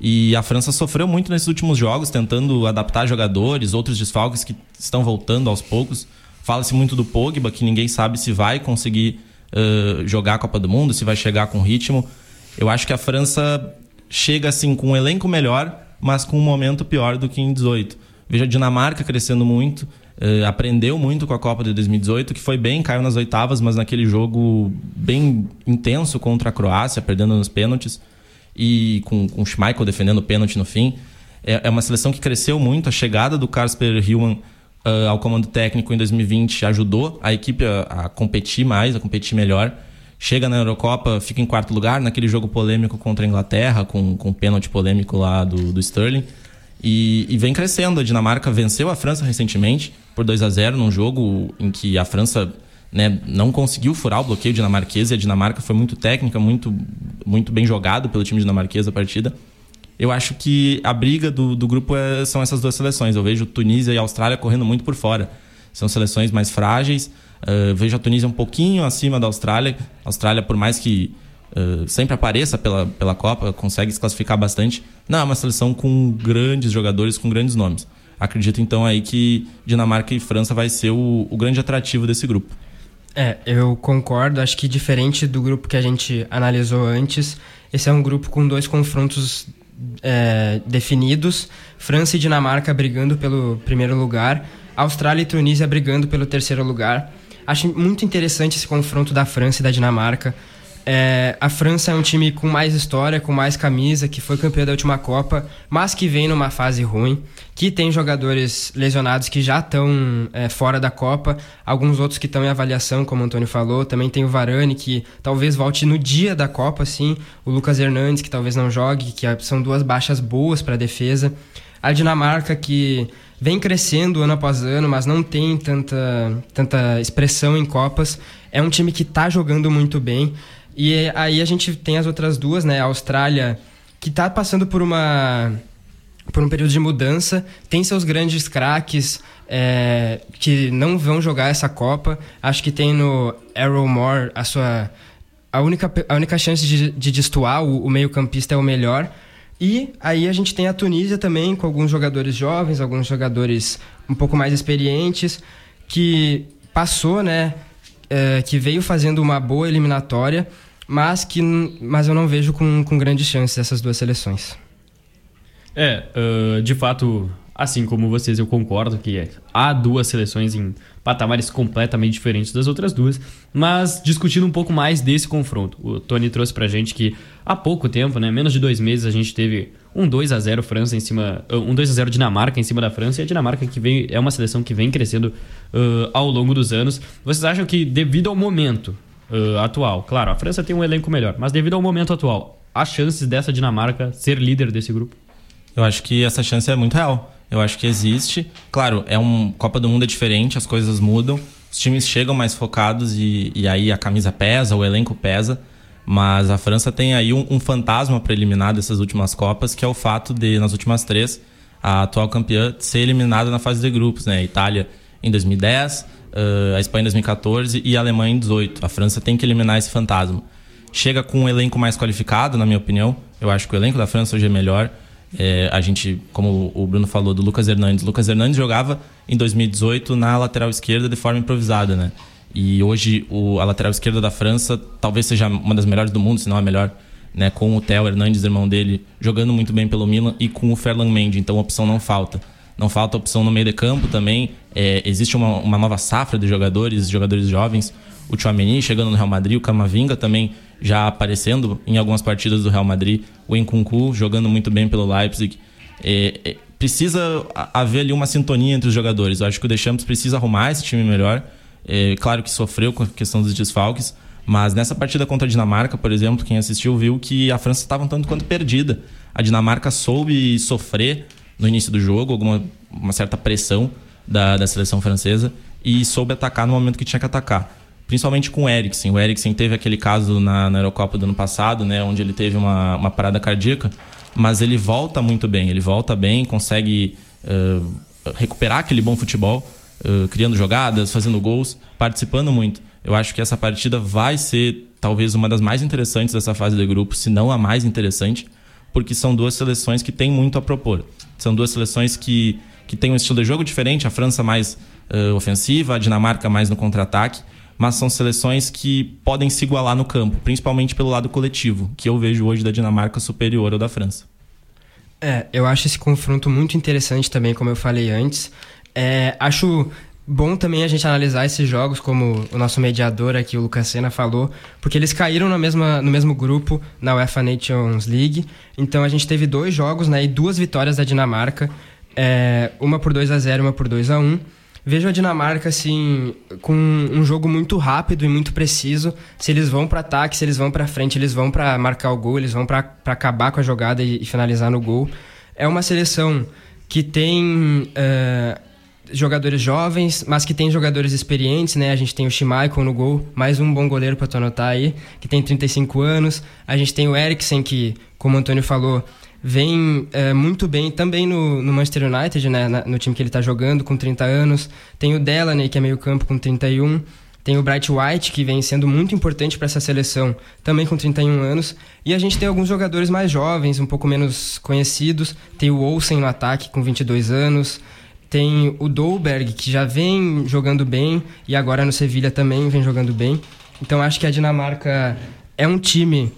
E a França sofreu muito nesses últimos jogos, tentando adaptar jogadores, outros desfalques que estão voltando aos poucos. Fala-se muito do Pogba, que ninguém sabe se vai conseguir uh, jogar a Copa do Mundo, se vai chegar com ritmo. Eu acho que a França chega assim com um elenco melhor, mas com um momento pior do que em 18. Veja a Dinamarca crescendo muito, uh, aprendeu muito com a Copa de 2018, que foi bem, caiu nas oitavas, mas naquele jogo bem intenso contra a Croácia, perdendo nos pênaltis e com, com o Schmeichel defendendo o pênalti no fim. É, é, uma seleção que cresceu muito. A chegada do Kasper Hillman uh, ao comando técnico em 2020 ajudou a equipe a, a, competir mais, a competir melhor. Chega na Eurocopa, fica em quarto lugar naquele jogo polêmico contra a Inglaterra, com, com pênalti polêmico lá do, do Sterling. E, e, vem crescendo. A Dinamarca venceu a França recentemente por 2 a 0 num jogo em que a França né, não conseguiu furar o bloqueio dinamarquês e a Dinamarca foi muito técnica, muito, muito bem jogado pelo time dinamarquês a partida. Eu acho que a briga do, do grupo é, são essas duas seleções. Eu vejo Tunísia e Austrália correndo muito por fora. São seleções mais frágeis. Uh, vejo a Tunísia um pouquinho acima da Austrália. A Austrália, por mais que uh, sempre apareça pela, pela Copa, consegue se classificar bastante. Não, é uma seleção com grandes jogadores, com grandes nomes. Acredito então aí que Dinamarca e França vai ser o, o grande atrativo desse grupo.
É, eu concordo. Acho que diferente do grupo que a gente analisou antes, esse é um grupo com dois confrontos é, definidos: França e Dinamarca brigando pelo primeiro lugar, Austrália e Tunísia brigando pelo terceiro lugar. Acho muito interessante esse confronto da França e da Dinamarca. É, a França é um time com mais história, com mais camisa, que foi campeão da última Copa, mas que vem numa fase ruim, que tem jogadores lesionados que já estão é, fora da Copa, alguns outros que estão em avaliação, como o Antônio falou. Também tem o Varane, que talvez volte no dia da Copa, sim. O Lucas Hernandes, que talvez não jogue, que são duas baixas boas para a defesa. A Dinamarca, que vem crescendo ano após ano, mas não tem tanta, tanta expressão em Copas. É um time que está jogando muito bem. E aí a gente tem as outras duas, né? A Austrália, que está passando por uma por um período de mudança, tem seus grandes craques é, que não vão jogar essa Copa. Acho que tem no Arrow Moore a sua a única, a única chance de, de destoar o, o meio-campista é o melhor. E aí a gente tem a Tunísia também, com alguns jogadores jovens, alguns jogadores um pouco mais experientes, que passou, né? É, que veio fazendo uma boa eliminatória mas que mas eu não vejo com, com grandes chances essas duas seleções.
É, uh, de fato, assim como vocês, eu concordo que há duas seleções em patamares completamente diferentes das outras duas, mas discutindo um pouco mais desse confronto. O Tony trouxe pra gente que há pouco tempo, né, menos de dois meses, a gente teve um 2 a 0 França em cima, um 2 a 0 Dinamarca em cima da França, e a Dinamarca que vem é uma seleção que vem crescendo uh, ao longo dos anos. Vocês acham que devido ao momento, uh, atual. Claro, a França tem um elenco melhor, mas devido ao momento atual, há chances dessa Dinamarca ser líder desse grupo?
Eu acho que essa chance é muito real. Eu acho que existe. Claro, é um Copa do Mundo é diferente, as coisas mudam, os times chegam mais focados e, e aí a camisa pesa, o elenco pesa. Mas a França tem aí um, um fantasma para eliminar dessas últimas Copas, que é o fato de, nas últimas três, a atual campeã ser eliminada na fase de grupos, né? A Itália em 2010, uh, a Espanha em 2014 e a Alemanha em 18. A França tem que eliminar esse fantasma. chega com um elenco mais qualificado, na minha opinião. Eu acho que o elenco da França hoje é melhor. É, a gente, como o Bruno falou, do Lucas Hernandes. Lucas Hernandes jogava em 2018 na lateral esquerda de forma improvisada, né? E hoje o, a lateral esquerda da França talvez seja uma das melhores do mundo, se não a melhor, né? Com o Theo Hernandes, irmão dele, jogando muito bem pelo Milan e com o Ferland Mendy, então a opção não falta. Não falta opção no meio de campo também. É, existe uma, uma nova safra de jogadores, jogadores jovens. O Chouameni chegando no Real Madrid, o Camavinga também já aparecendo em algumas partidas do Real Madrid. O Nkunku jogando muito bem pelo Leipzig. É, é, precisa haver ali uma sintonia entre os jogadores. Eu acho que o Deschamps precisa arrumar esse time melhor. É, claro que sofreu com a questão dos desfalques, mas nessa partida contra a Dinamarca, por exemplo, quem assistiu viu que a França estava um tanto quanto perdida. A Dinamarca soube sofrer no início do jogo, alguma uma certa pressão da, da seleção francesa e soube atacar no momento que tinha que atacar. Principalmente com o Eriksen. O Eriksen teve aquele caso na, na Eurocopa do ano passado, né, onde ele teve uma, uma parada cardíaca, mas ele volta muito bem. Ele volta bem, consegue uh, recuperar aquele bom futebol, uh, criando jogadas, fazendo gols, participando muito. Eu acho que essa partida vai ser talvez uma das mais interessantes dessa fase de grupo, se não a mais interessante, porque são duas seleções que têm muito a propor. São duas seleções que, que têm um estilo de jogo diferente, a França mais uh, ofensiva, a Dinamarca mais no contra-ataque, mas são seleções que podem se igualar no campo, principalmente pelo lado coletivo, que eu vejo hoje da Dinamarca superior ao da França.
É, eu acho esse confronto muito interessante também, como eu falei antes. É, acho bom também a gente analisar esses jogos, como o nosso mediador aqui, o Lucas Senna, falou, porque eles caíram na mesma, no mesmo grupo na UEFA Nations League. Então a gente teve dois jogos né, e duas vitórias da Dinamarca, é, uma por 2 a 0 uma por 2 a 1 Vejo a Dinamarca assim com um jogo muito rápido e muito preciso. Se eles vão para ataque, se eles vão para frente, eles vão para marcar o gol, eles vão para acabar com a jogada e, e, finalizar no gol. É uma seleção que tem uh, jogadores jovens, mas que tem jogadores experientes, né? A gente tem o Schmeichel no gol, mais um bom goleiro para tu anotar aí, que tem 35 anos. A gente tem o Eriksen, que, como o Antônio falou, vem é, muito bem também no, no Manchester United, né? Na, no time que ele está jogando, com 30 anos. Tem o Delaney, que é meio campo, com 31. Tem o Bright White, que vem sendo muito importante para essa seleção, também com 31 anos. E a gente tem alguns jogadores mais jovens, um pouco menos conhecidos. Tem o Olsen no ataque, com 22 anos. Tem o Dolberg, que já vem jogando bem, e agora no Sevilha também vem jogando bem. Então acho que a Dinamarca é um time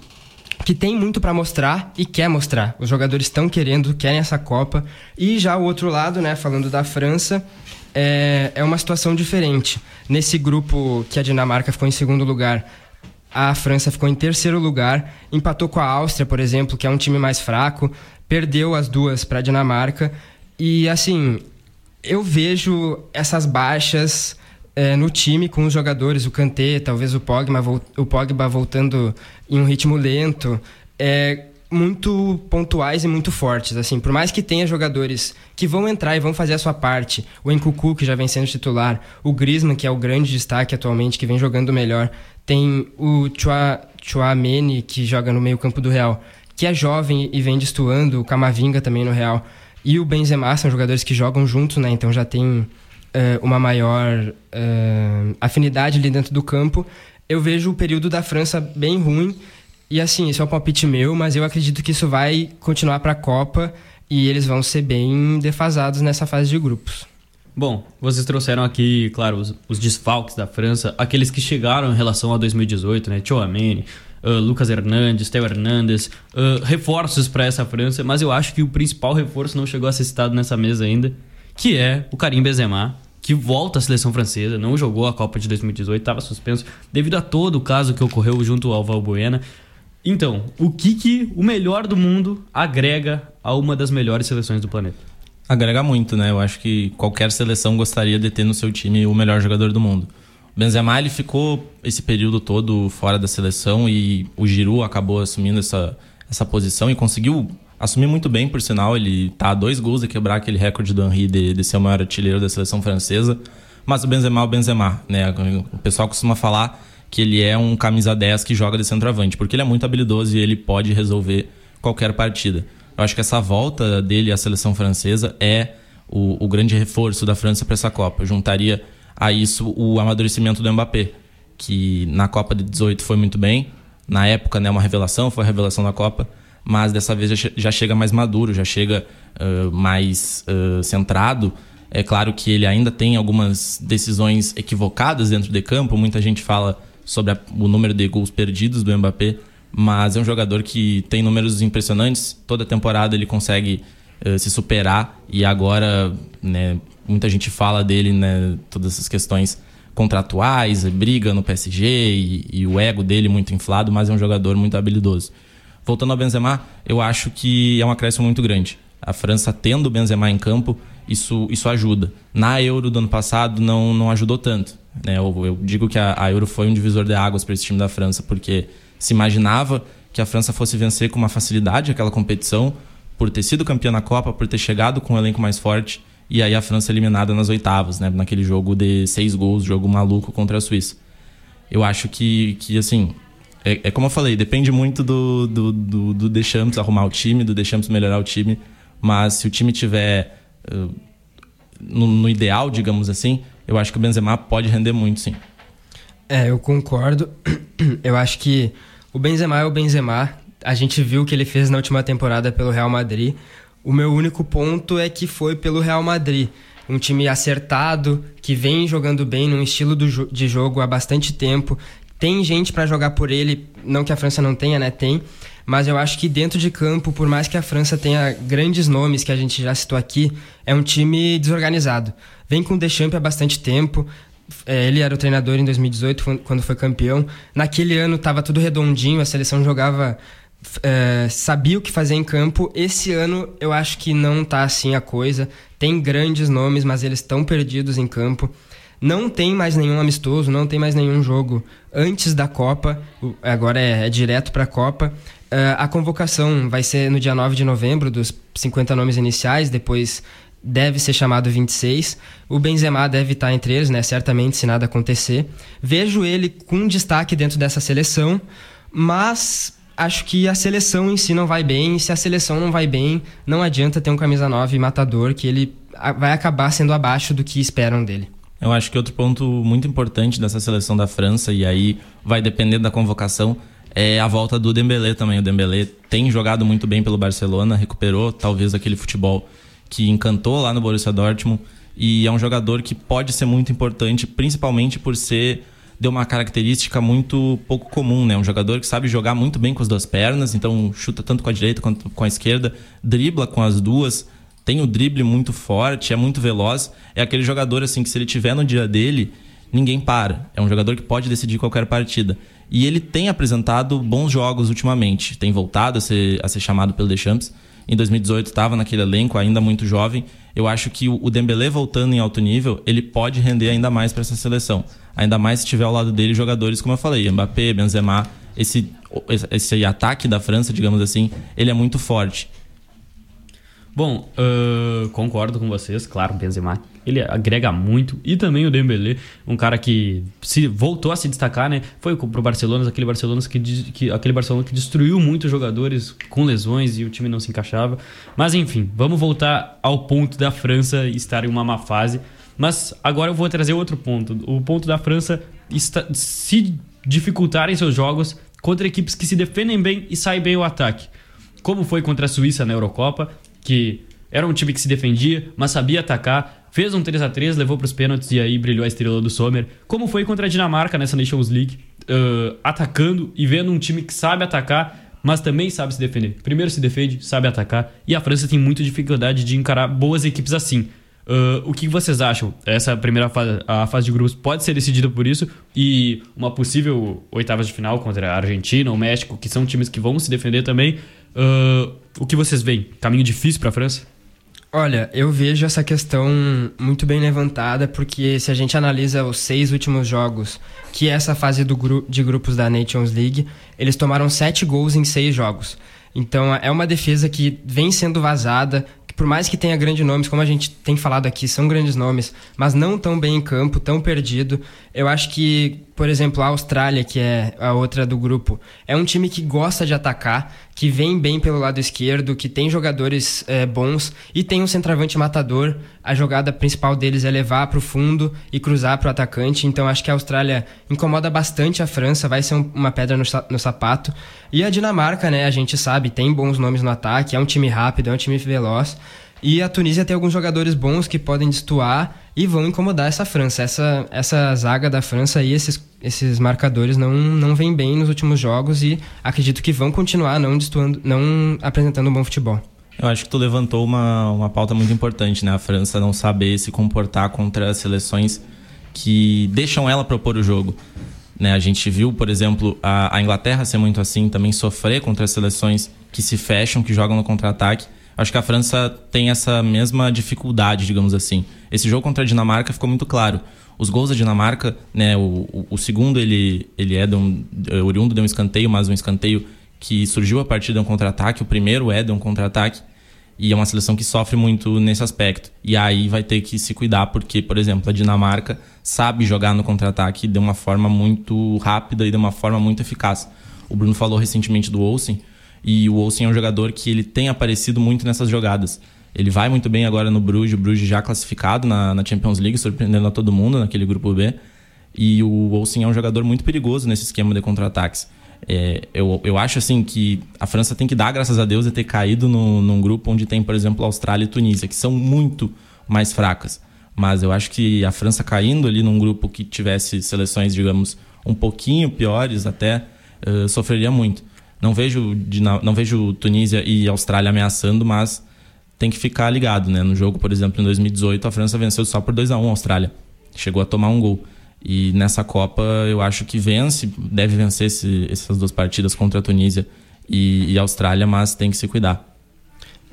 que tem muito para mostrar e quer mostrar. Os jogadores estão querendo, querem essa Copa. E já o outro lado, né, falando da França, é, é uma situação diferente. Nesse grupo que a Dinamarca ficou em segundo lugar, a França ficou em terceiro lugar, empatou com a Áustria, por exemplo, que é um time mais fraco, perdeu as duas para a Dinamarca. E assim, eu vejo essas baixas é, no time com os jogadores, o Kanté, talvez o Pogba, o Pogba voltando em um ritmo lento, é, muito pontuais e muito fortes. Assim, por mais que tenha jogadores que vão entrar e vão fazer a sua parte, o Enkuku, que já vem sendo titular, o Griezmann, que é o grande destaque atualmente, que vem jogando melhor, tem o Chua, que joga no meio campo do Real, que é jovem e vem destoando, o Camavinga também no Real e o Benzema são jogadores que jogam juntos, né? Então já tem uh, uma maior uh, afinidade ali dentro do campo. Eu vejo o período da França bem ruim. E assim, esse é um palpite meu, mas eu acredito que isso vai continuar para a Copa e eles vão ser bem defasados nessa fase de grupos.
Bom, vocês trouxeram aqui, claro, os, os desfalques da França, aqueles que chegaram em relação a 2018, né? Chouameni, uh, Lucas Hernandes, Theo Hernandes, uh, reforços para essa França, mas eu acho que o principal reforço não chegou a ser citado nessa mesa ainda, que é o Karim Benzema, que volta à seleção francesa, não jogou a Copa de 2018, estava suspenso devido a todo o caso que ocorreu junto ao Valbuena. Então, o que, que o melhor do mundo agrega a uma das melhores seleções do planeta?
Agrega muito, né? Eu acho que qualquer seleção gostaria de ter no seu time o melhor jogador do mundo. Benzema ele ficou esse período todo fora da seleção e o Giroud acabou assumindo essa, essa posição e conseguiu assumir muito bem, por sinal. Ele tá a dois gols de quebrar aquele recorde do Henry de, de ser o maior artilheiro da seleção francesa. Mas o Benzema é o Benzema, né? O pessoal costuma falar que ele é um camisa 10 que joga de centroavante, porque ele é muito habilidoso e ele pode resolver qualquer partida. Eu acho que essa volta dele à seleção francesa é o, o grande reforço da França para essa Copa. Eu juntaria a isso o amadurecimento do Mbappé, que na Copa de 18 foi muito bem, na época, né, uma revelação, foi a revelação da Copa, mas dessa vez já, chega mais maduro, já chega uh, mais uh, centrado. É claro que ele ainda tem algumas decisões equivocadas dentro de campo, muita gente fala sobre a, o número de gols perdidos do Mbappé, mas é um jogador que tem números impressionantes, toda temporada ele consegue uh, se superar. E agora, né, muita gente fala dele, né, todas essas questões contratuais, briga no PSG e, e, o ego dele muito inflado, mas é um jogador muito habilidoso. Voltando ao Benzema, eu acho que é um acréscimo muito grande. A França tendo o Benzema em campo, isso, isso ajuda. Na Euro do ano passado não, não ajudou tanto. Né? Eu, eu digo que a, a Euro foi um divisor de águas para esse time da França, porque se imaginava que a França fosse vencer com uma facilidade aquela competição, por ter sido campeã na Copa, por ter chegado com um elenco mais forte e aí a França eliminada nas oitavas, né? Naquele jogo de seis gols, jogo maluco contra a Suíça. Eu acho que, que assim, é, é como eu falei, depende muito do, do, do, do Deschamps arrumar o time, do Deschamps melhorar o time, mas se o time tiver uh, no, no, ideal, digamos assim, eu acho que o Benzema pode render muito, sim.
É, eu concordo. Eu acho que o Benzema é o Benzema. A gente viu o que ele fez na última temporada pelo Real Madrid. O meu único ponto é que foi pelo Real Madrid. Um time acertado, que vem jogando bem num estilo de jogo há bastante tempo. Tem gente para jogar por ele, não que a França não tenha, né? Tem. Mas eu acho que dentro de campo, por mais que a França tenha grandes nomes que a gente já citou aqui, é um time desorganizado. Vem com o Deschamps há bastante tempo, é, ele era o treinador em 2018, quando foi campeão. Naquele ano estava tudo redondinho, a seleção jogava é, sabia o que fazer em campo. Esse ano eu acho que não tá assim a coisa. Tem grandes nomes, mas eles estão perdidos em campo. Não tem mais nenhum amistoso, não tem mais nenhum jogo antes da Copa. Agora é, é direto para a Copa. Uh, a convocação vai ser no dia 9 de novembro, dos 50 nomes iniciais, depois deve ser chamado 26. O Benzema deve estar entre eles, né? Certamente, se nada acontecer. Vejo ele com destaque dentro dessa seleção, mas acho que a seleção em si não vai bem. E se a seleção não vai bem, não adianta ter um camisa 9 matador, que ele vai acabar sendo abaixo do que esperam dele.
Eu acho que outro ponto muito importante dessa seleção da França, e aí vai depender da convocação, é a volta do Dembélé também. O Dembélé tem jogado muito bem pelo Barcelona, recuperou talvez aquele futebol que encantou lá no Borussia Dortmund, e é um jogador que pode ser muito importante, principalmente por ser deu uma característica muito pouco comum, né? Um jogador que sabe jogar muito bem com as duas pernas, então chuta tanto com a direita quanto com a esquerda, dribla com as duas, tem o drible muito forte, é muito veloz. É aquele jogador assim que se ele tiver no dia dele, ninguém para. É um jogador que pode decidir qualquer partida. E ele tem apresentado bons jogos ultimamente. Tem voltado a ser, a ser chamado pelo Deschamps. Em 2018 estava naquele elenco, ainda muito jovem. Eu acho que o Dembélé voltando em alto nível, ele pode render ainda mais para essa seleção ainda mais se tiver ao lado dele jogadores, como eu falei, Mbappé, Benzema, esse, esse ataque da França, digamos assim, ele é muito forte.
Bom, uh, concordo com vocês, claro, Benzema ele agrega muito e também o Dembélé, um cara que se voltou a se destacar, né? Foi pro Barcelona, aquele Barcelona que, que aquele Barcelona que destruiu muitos jogadores com lesões e o time não se encaixava. Mas enfim, vamos voltar ao ponto da França estar em uma má fase. Mas agora eu vou trazer outro ponto. O ponto da França está, se dificultarem seus jogos contra equipes que se defendem bem e saem bem o ataque. Como foi contra a Suíça na Eurocopa, que era um time que se defendia, mas sabia atacar, fez um 3 a 3 levou para os pênaltis e aí brilhou a estrela do Sommer. Como foi contra a Dinamarca nessa Nations League, uh, atacando e vendo um time que sabe atacar, mas também sabe se defender. Primeiro se defende, sabe atacar, e a França tem muita dificuldade de encarar boas equipes assim. Uh, o que vocês acham? Essa primeira fase, a fase de grupos pode ser decidida por isso e uma possível oitavas de final contra a Argentina ou México, que são times que vão se defender também. Uh, o que vocês veem? Caminho difícil para a França?
Olha, eu vejo essa questão muito bem levantada, porque se a gente analisa os seis últimos jogos, que é essa fase do gru de grupos da Nations League, eles tomaram sete gols em seis jogos. Então é uma defesa que vem sendo vazada, por mais que tenha grandes nomes, como a gente tem falado aqui, são grandes nomes, mas não tão bem em campo, tão perdido. Eu acho que, por exemplo, a Austrália, que é a outra do grupo, é um time que gosta de atacar, que vem bem pelo lado esquerdo, que tem jogadores é, bons e tem um centroavante matador. A jogada principal deles é levar para o fundo e cruzar para o atacante. Então acho que a Austrália incomoda bastante a França, vai ser um, uma pedra no, no sapato. E a Dinamarca, né, a gente sabe, tem bons nomes no ataque, é um time rápido, é um time veloz. E a Tunísia tem alguns jogadores bons que podem destoar e vão incomodar essa França. Essa, essa zaga da França e esses, esses marcadores não, não vêm bem nos últimos jogos e acredito que vão continuar não, destoando, não apresentando um bom futebol.
Eu acho que tu levantou uma, uma pauta muito importante, né? A França não saber se comportar contra as seleções que deixam ela propor o jogo. Né? A gente viu, por exemplo, a, a Inglaterra ser muito assim, também sofrer contra as seleções que se fecham, que jogam no contra-ataque. Acho que a França tem essa mesma dificuldade, digamos assim. Esse jogo contra a Dinamarca ficou muito claro. Os gols da Dinamarca, né, o, o, o segundo ele, ele é de um, é oriundo de um escanteio, mas um escanteio que surgiu a partir de um contra-ataque. O primeiro é de um contra-ataque. E é uma seleção que sofre muito nesse aspecto. E aí vai ter que se cuidar, porque, por exemplo, a Dinamarca sabe jogar no contra-ataque de uma forma muito rápida e de uma forma muito eficaz. O Bruno falou recentemente do Olsen. E o Olsen é um jogador que ele tem aparecido muito nessas jogadas. Ele vai muito bem agora no Bruges, o Bruges já classificado na, na Champions League, surpreendendo a todo mundo naquele grupo B. E o Olsen é um jogador muito perigoso nesse esquema de contra-ataques. É, eu, eu acho assim que a França tem que dar graças a Deus de ter caído no, num grupo onde tem, por exemplo, Austrália e Tunísia, que são muito mais fracas. Mas eu acho que a França caindo ali num grupo que tivesse seleções, digamos, um pouquinho piores até, uh, sofreria muito. Não vejo, não vejo Tunísia e Austrália ameaçando, mas tem que ficar ligado, né? No jogo, por exemplo, em 2018, a França venceu só por 2 a 1 a Austrália. Chegou a tomar um gol. E nessa Copa, eu acho que vence, deve vencer esse, essas duas partidas contra a Tunísia e, e a Austrália, mas tem que se cuidar.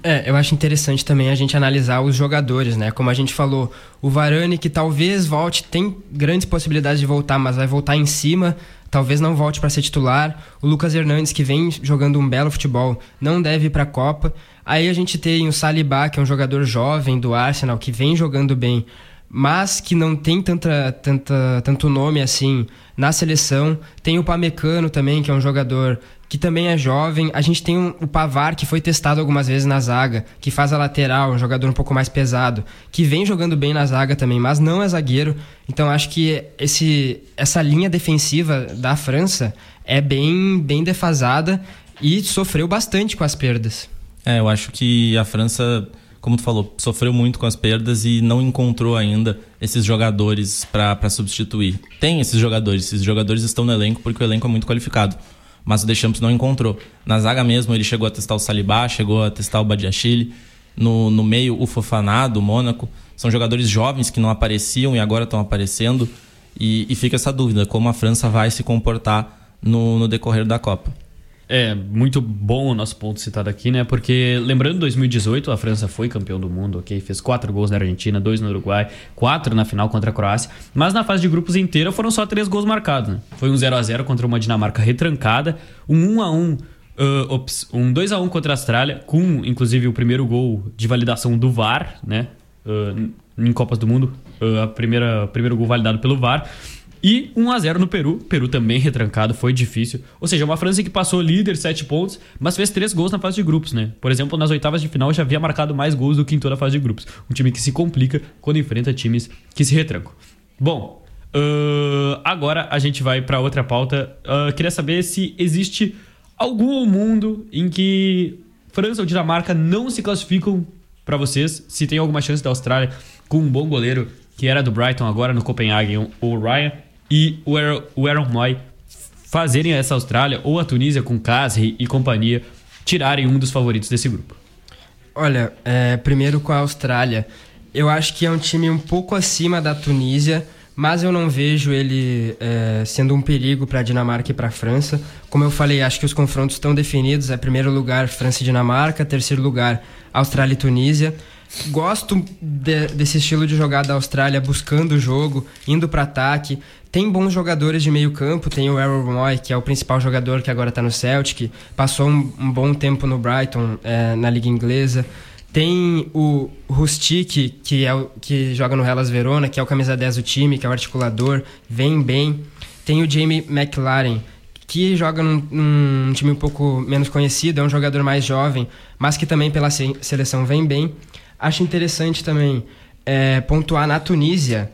É, eu acho interessante também a gente analisar os jogadores, né? Como a gente falou, o Varane que talvez volte, tem grandes possibilidades de voltar, mas vai voltar em cima talvez não volte para ser titular. O Lucas Hernandes, que vem jogando um belo futebol, não deve ir para a Copa. Aí a gente tem o Saliba, que é um jogador jovem do Arsenal, que vem jogando bem, mas que não tem tanta, tanta, tanto nome assim na seleção. Tem o Pamecano também, que é um jogador que também é jovem. A gente tem o Pavar, que foi testado algumas vezes na zaga, que faz a lateral, um jogador um pouco mais pesado, que vem jogando bem na zaga também, mas não é zagueiro. Então acho que esse, essa linha defensiva da França é bem, bem defasada e sofreu bastante com as perdas.
É, eu acho que a França, como tu falou, sofreu muito com as perdas e não encontrou ainda esses jogadores para substituir. Tem esses jogadores, esses jogadores estão no elenco porque o elenco é muito qualificado mas o Deschamps não encontrou. Na zaga mesmo, ele chegou a testar o Salibá, chegou a testar o Badiachile. No, no meio, o Fofaná, do Mônaco. São jogadores jovens que não apareciam e agora estão aparecendo. E, e fica essa dúvida, como a França vai se comportar no, no decorrer da Copa.
É, muito bom o nosso ponto citado aqui, né? Porque, lembrando, 2018 a França foi campeão do mundo, ok? Fez quatro gols na Argentina, dois no Uruguai, quatro na final contra a Croácia. Mas na fase de grupos inteira foram só três gols marcados, né? Foi um 0 a 0 contra uma Dinamarca retrancada, um 1 a 1 Uh, ops, um 2 a 1 contra a Austrália, com inclusive o primeiro gol de validação do VAR, né? Uh, em Copas do Mundo, uh, a primeira primeiro gol validado pelo VAR. E 1 a 0 no Peru. Peru também retrancado, foi difícil. Ou seja, uma França que passou líder, 7 pontos, mas fez 3 gols na fase de grupos, né? Por exemplo, nas oitavas de final já havia marcado mais gols do que em toda a fase de grupos. Um time que se complica quando enfrenta times que se retrancam. Bom, uh, agora a gente vai para outra pauta. Uh, queria saber se existe algum mundo em que França ou Dinamarca não se classificam para vocês. Se tem alguma chance da Austrália com um bom goleiro que era do Brighton agora no Copenhagen, o Ryan e o Aaron, o Aaron Moy fazerem essa Austrália ou a Tunísia com Kasri e companhia tirarem um dos favoritos desse grupo?
Olha, é, primeiro com a Austrália, eu acho que é um time um pouco acima da Tunísia, mas eu não vejo ele é, sendo um perigo para a Dinamarca e para a França. Como eu falei, acho que os confrontos estão definidos. É primeiro lugar França e Dinamarca, terceiro lugar Austrália e Tunísia. Gosto de, desse estilo de jogada da Austrália, buscando o jogo, indo para ataque. Tem bons jogadores de meio campo, tem o Aaron Moy, que é o principal jogador que agora está no Celtic, passou um, um, bom tempo no Brighton, é, na Liga Inglesa. Tem o Rustic, que, é o, que joga no Hellas Verona, que é o camisa 10 do time, que é o articulador, vem bem. Tem o Jamie McLaren, que joga num, num, time um pouco menos conhecido, é um jogador mais jovem, mas que também pela seleção vem bem. Acho interessante também é, pontuar na Tunísia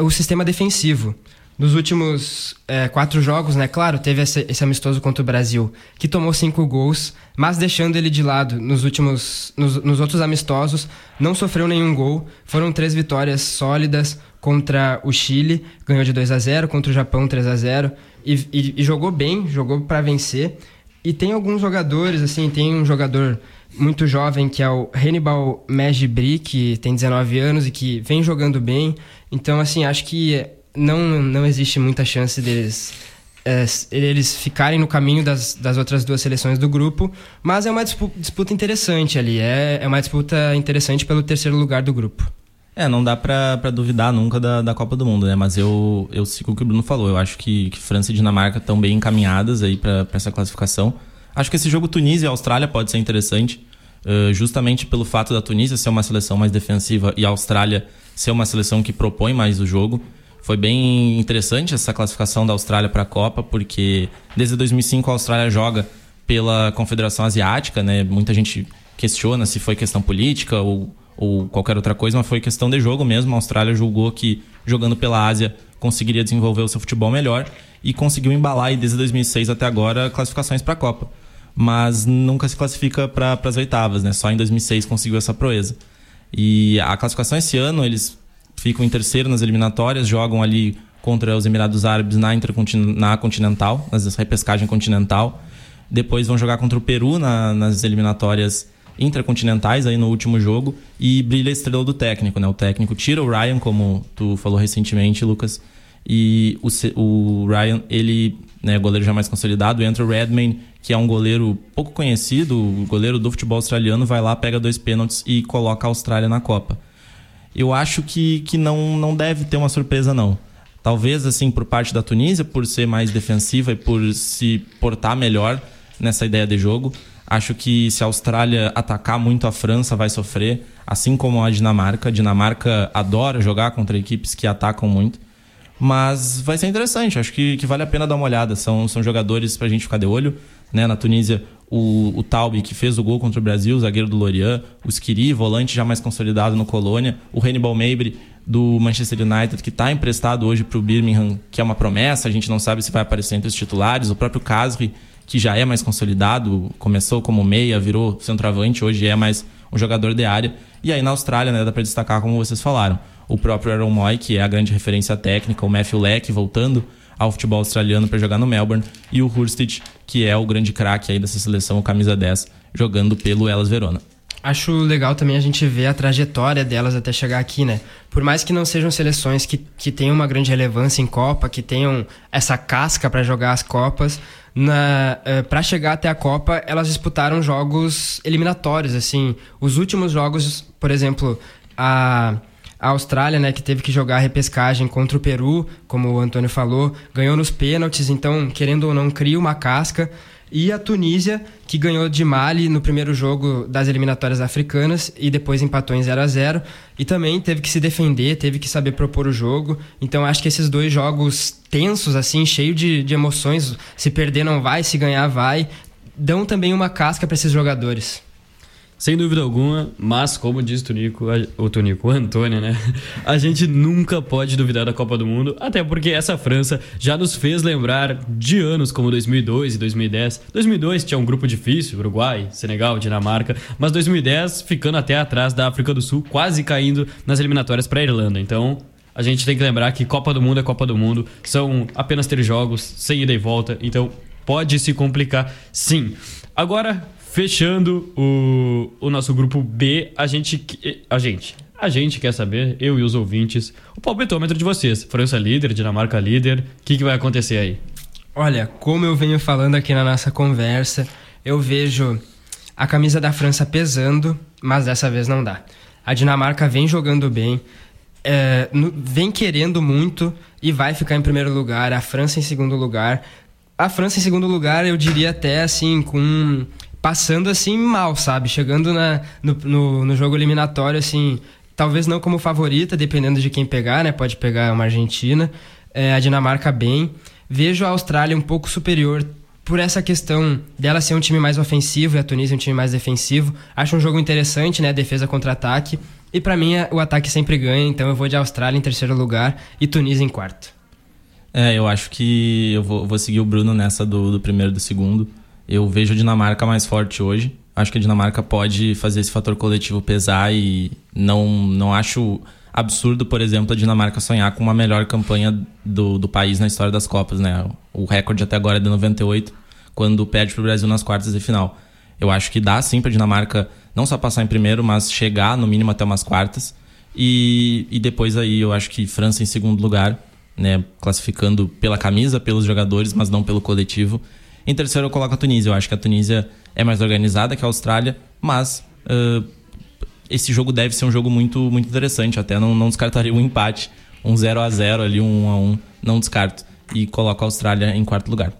o sistema defensivo. Nos últimos é, quatro jogos, né? Claro, teve esse, esse, amistoso contra o Brasil, que tomou cinco gols, mas deixando ele de lado nos últimos, nos, nos outros amistosos, não sofreu nenhum gol. Foram três vitórias sólidas contra o Chile, ganhou de 2 a 0 contra o Japão 3 a 0 e, e, e jogou bem, jogou para vencer. E tem alguns jogadores, assim, tem um jogador muito jovem que é o Hannibal Mejibri, que tem 19 anos e que vem jogando bem. Então, assim, acho que não, não existe muita chance deles é, eles ficarem no caminho das, das outras duas seleções do grupo, mas é uma disputa interessante ali, é, é uma disputa interessante pelo terceiro lugar do grupo.
É, não dá pra, duvidar nunca da, da Copa do Mundo, né? Mas eu, eu sigo o que o Bruno falou. Eu acho que, que França e Dinamarca estão bem encaminhadas aí para essa classificação. Acho que esse jogo Tunísia e Austrália pode ser interessante, uh, justamente pelo fato da Tunísia ser uma seleção mais defensiva e a Austrália ser uma seleção que propõe mais o jogo. Foi bem interessante essa classificação da Austrália para a Copa, porque desde 2005 a Austrália joga pela Confederação Asiática, né? Muita gente questiona se foi questão política ou, ou qualquer outra coisa, mas foi questão de jogo mesmo. A Austrália julgou que jogando pela Ásia conseguiria desenvolver o seu futebol melhor e conseguiu embalar desde 2006 até agora classificações para a Copa. Mas nunca se classifica para as oitavas, né? Só em 2006 conseguiu essa proeza. E a classificação esse ano, eles ficam em terceiro nas eliminatórias, jogam ali contra os Emirados Árabes na, na Continental, nas repescagem continental. Depois vão jogar contra o Peru na, nas eliminatórias intercontinentais aí no último jogo e brilha a estrela do técnico, né? O técnico tira o Ryan, como tu falou recentemente, Lucas, e o, o Ryan, ele, né, goleiro já mais consolidado, entra o Redmayne, que é um goleiro pouco conhecido, o goleiro do futebol australiano, vai lá, pega dois pênaltis e coloca a Austrália na Copa eu acho que, que não, não deve ter uma surpresa, não. Talvez, assim, por parte da Tunísia, por ser mais defensiva e por se portar melhor nessa ideia de jogo. Acho que se a Austrália atacar muito a França, vai sofrer, assim como a Dinamarca. A Dinamarca adora jogar contra equipes que atacam muito. Mas vai ser interessante, acho que, que vale a pena dar uma olhada. São, são jogadores pra gente ficar de olho. Né? Na Tunísia, o, o Taube, que fez o gol contra o Brasil, o zagueiro do Lorient, o Skiri, volante já mais consolidado no Colônia, o Hannibal Mabry do Manchester United, que está emprestado hoje para o Birmingham, que é uma promessa, a gente não sabe se vai aparecer entre os titulares, o próprio Casri, que já é mais consolidado, começou como meia, virou centroavante, hoje é mais um jogador de área. E aí na Austrália, né, dá para destacar, como vocês falaram, o próprio Aaron Moy, que é a grande referência técnica, o Matthew Leck voltando ao futebol australiano para jogar no Melbourne, e o Hurstich, que é o grande craque aí dessa seleção, o camisa 10, jogando pelo Elas Verona.
Acho legal também a gente ver a trajetória delas até chegar aqui, né? Por mais que não sejam seleções que, que tenham uma grande relevância em Copa, que tenham essa casca para jogar as Copas, na uh, para chegar até a Copa, elas disputaram jogos eliminatórios, assim. Os últimos jogos, por exemplo, a a Austrália, né, que teve que jogar a repescagem contra o Peru, como o Antônio falou, ganhou nos pênaltis, então, querendo ou não, cria uma casca. E a Tunísia, que ganhou de Mali no primeiro jogo das eliminatórias africanas e depois empatou em 0 a 0 E também teve que se defender, teve que saber propor o jogo. Então acho que esses dois jogos tensos, assim, cheio de, de emoções, se perder não vai, se ganhar vai, dão também uma casca para esses jogadores.
Sem dúvida alguma, mas como diz o Tonico, o Tonico, o Antônio, né? A gente nunca pode duvidar da Copa do Mundo, até porque essa França já nos fez lembrar de anos como 2002 e 2010. 2002 tinha um grupo difícil, Uruguai, Senegal, Dinamarca, mas 2010 ficando até atrás da África do Sul, quase caindo nas eliminatórias para a Irlanda. Então, a gente tem que lembrar que Copa do Mundo é Copa do Mundo, são apenas três jogos, sem ida e volta, então pode se complicar sim. Agora, Fechando o, o nosso grupo B, a gente, a gente, a gente quer saber, eu e os ouvintes, o palpitômetro de vocês. França líder, Dinamarca líder, o que, que vai acontecer aí?
Olha, como eu venho falando aqui na nossa conversa, eu vejo a camisa da França pesando, mas dessa vez não dá. A Dinamarca vem jogando bem, é, vem querendo muito e vai ficar em primeiro lugar. A França em segundo lugar. A França em segundo lugar, eu diria até assim, com passando assim mal, sabe? Chegando na, no, no, no jogo eliminatório, assim, talvez não como favorita, dependendo de quem pegar, né? Pode pegar uma Argentina, é, a Dinamarca bem. Vejo a Austrália um pouco superior por essa questão dela ser um time mais ofensivo e a Tunísia um time mais defensivo. Acho um jogo interessante, né? Defesa contra ataque. E para mim o ataque sempre ganha, então eu vou de Austrália em terceiro lugar e Tunísia em quarto.
É, eu acho que eu vou, vou seguir o Bruno nessa do, do primeiro e do segundo. Eu vejo a Dinamarca mais forte hoje. Acho que a Dinamarca pode fazer esse fator coletivo pesar e não, não acho absurdo, por exemplo, a Dinamarca sonhar com uma melhor campanha do, do país na história das Copas, né? O recorde até agora é de 98, quando perde para o Brasil nas quartas de final. Eu acho que dá sim para a Dinamarca não só passar em primeiro, mas chegar no mínimo até umas quartas. E, e depois aí eu acho que França em segundo lugar, né? Classificando pela camisa, pelos jogadores, mas não pelo coletivo. Em terceiro eu coloco a Tunísia. Eu acho que a Tunísia é mais organizada que a Austrália, mas uh, esse jogo deve ser um jogo muito, muito interessante. Até não, não descartaria um empate. Um 0 a 0 ali, um 1 a 1 Não descarto. E coloco a Austrália em quarto lugar.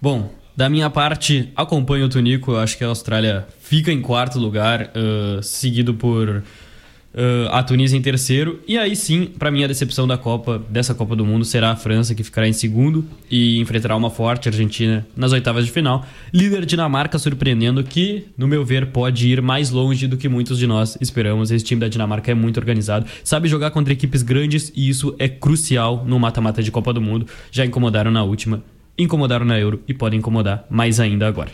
Bom, da minha parte, acompanho o Tunico. Acho que a Austrália fica em quarto lugar, uh, seguido por Uh, a Tunísia em terceiro. E aí sim, para mim, a decepção da Copa, dessa Copa do Mundo, será a França, que ficará em segundo e enfrentará uma forte Argentina nas oitavas de final. Líder Dinamarca surpreendendo, que, no meu ver, pode ir mais longe do que muitos de nós esperamos. Esse time da Dinamarca é muito organizado, sabe jogar contra equipes grandes e isso é crucial no mata-mata de Copa do Mundo. Já incomodaram na última, incomodaram na Euro e podem incomodar mais ainda agora.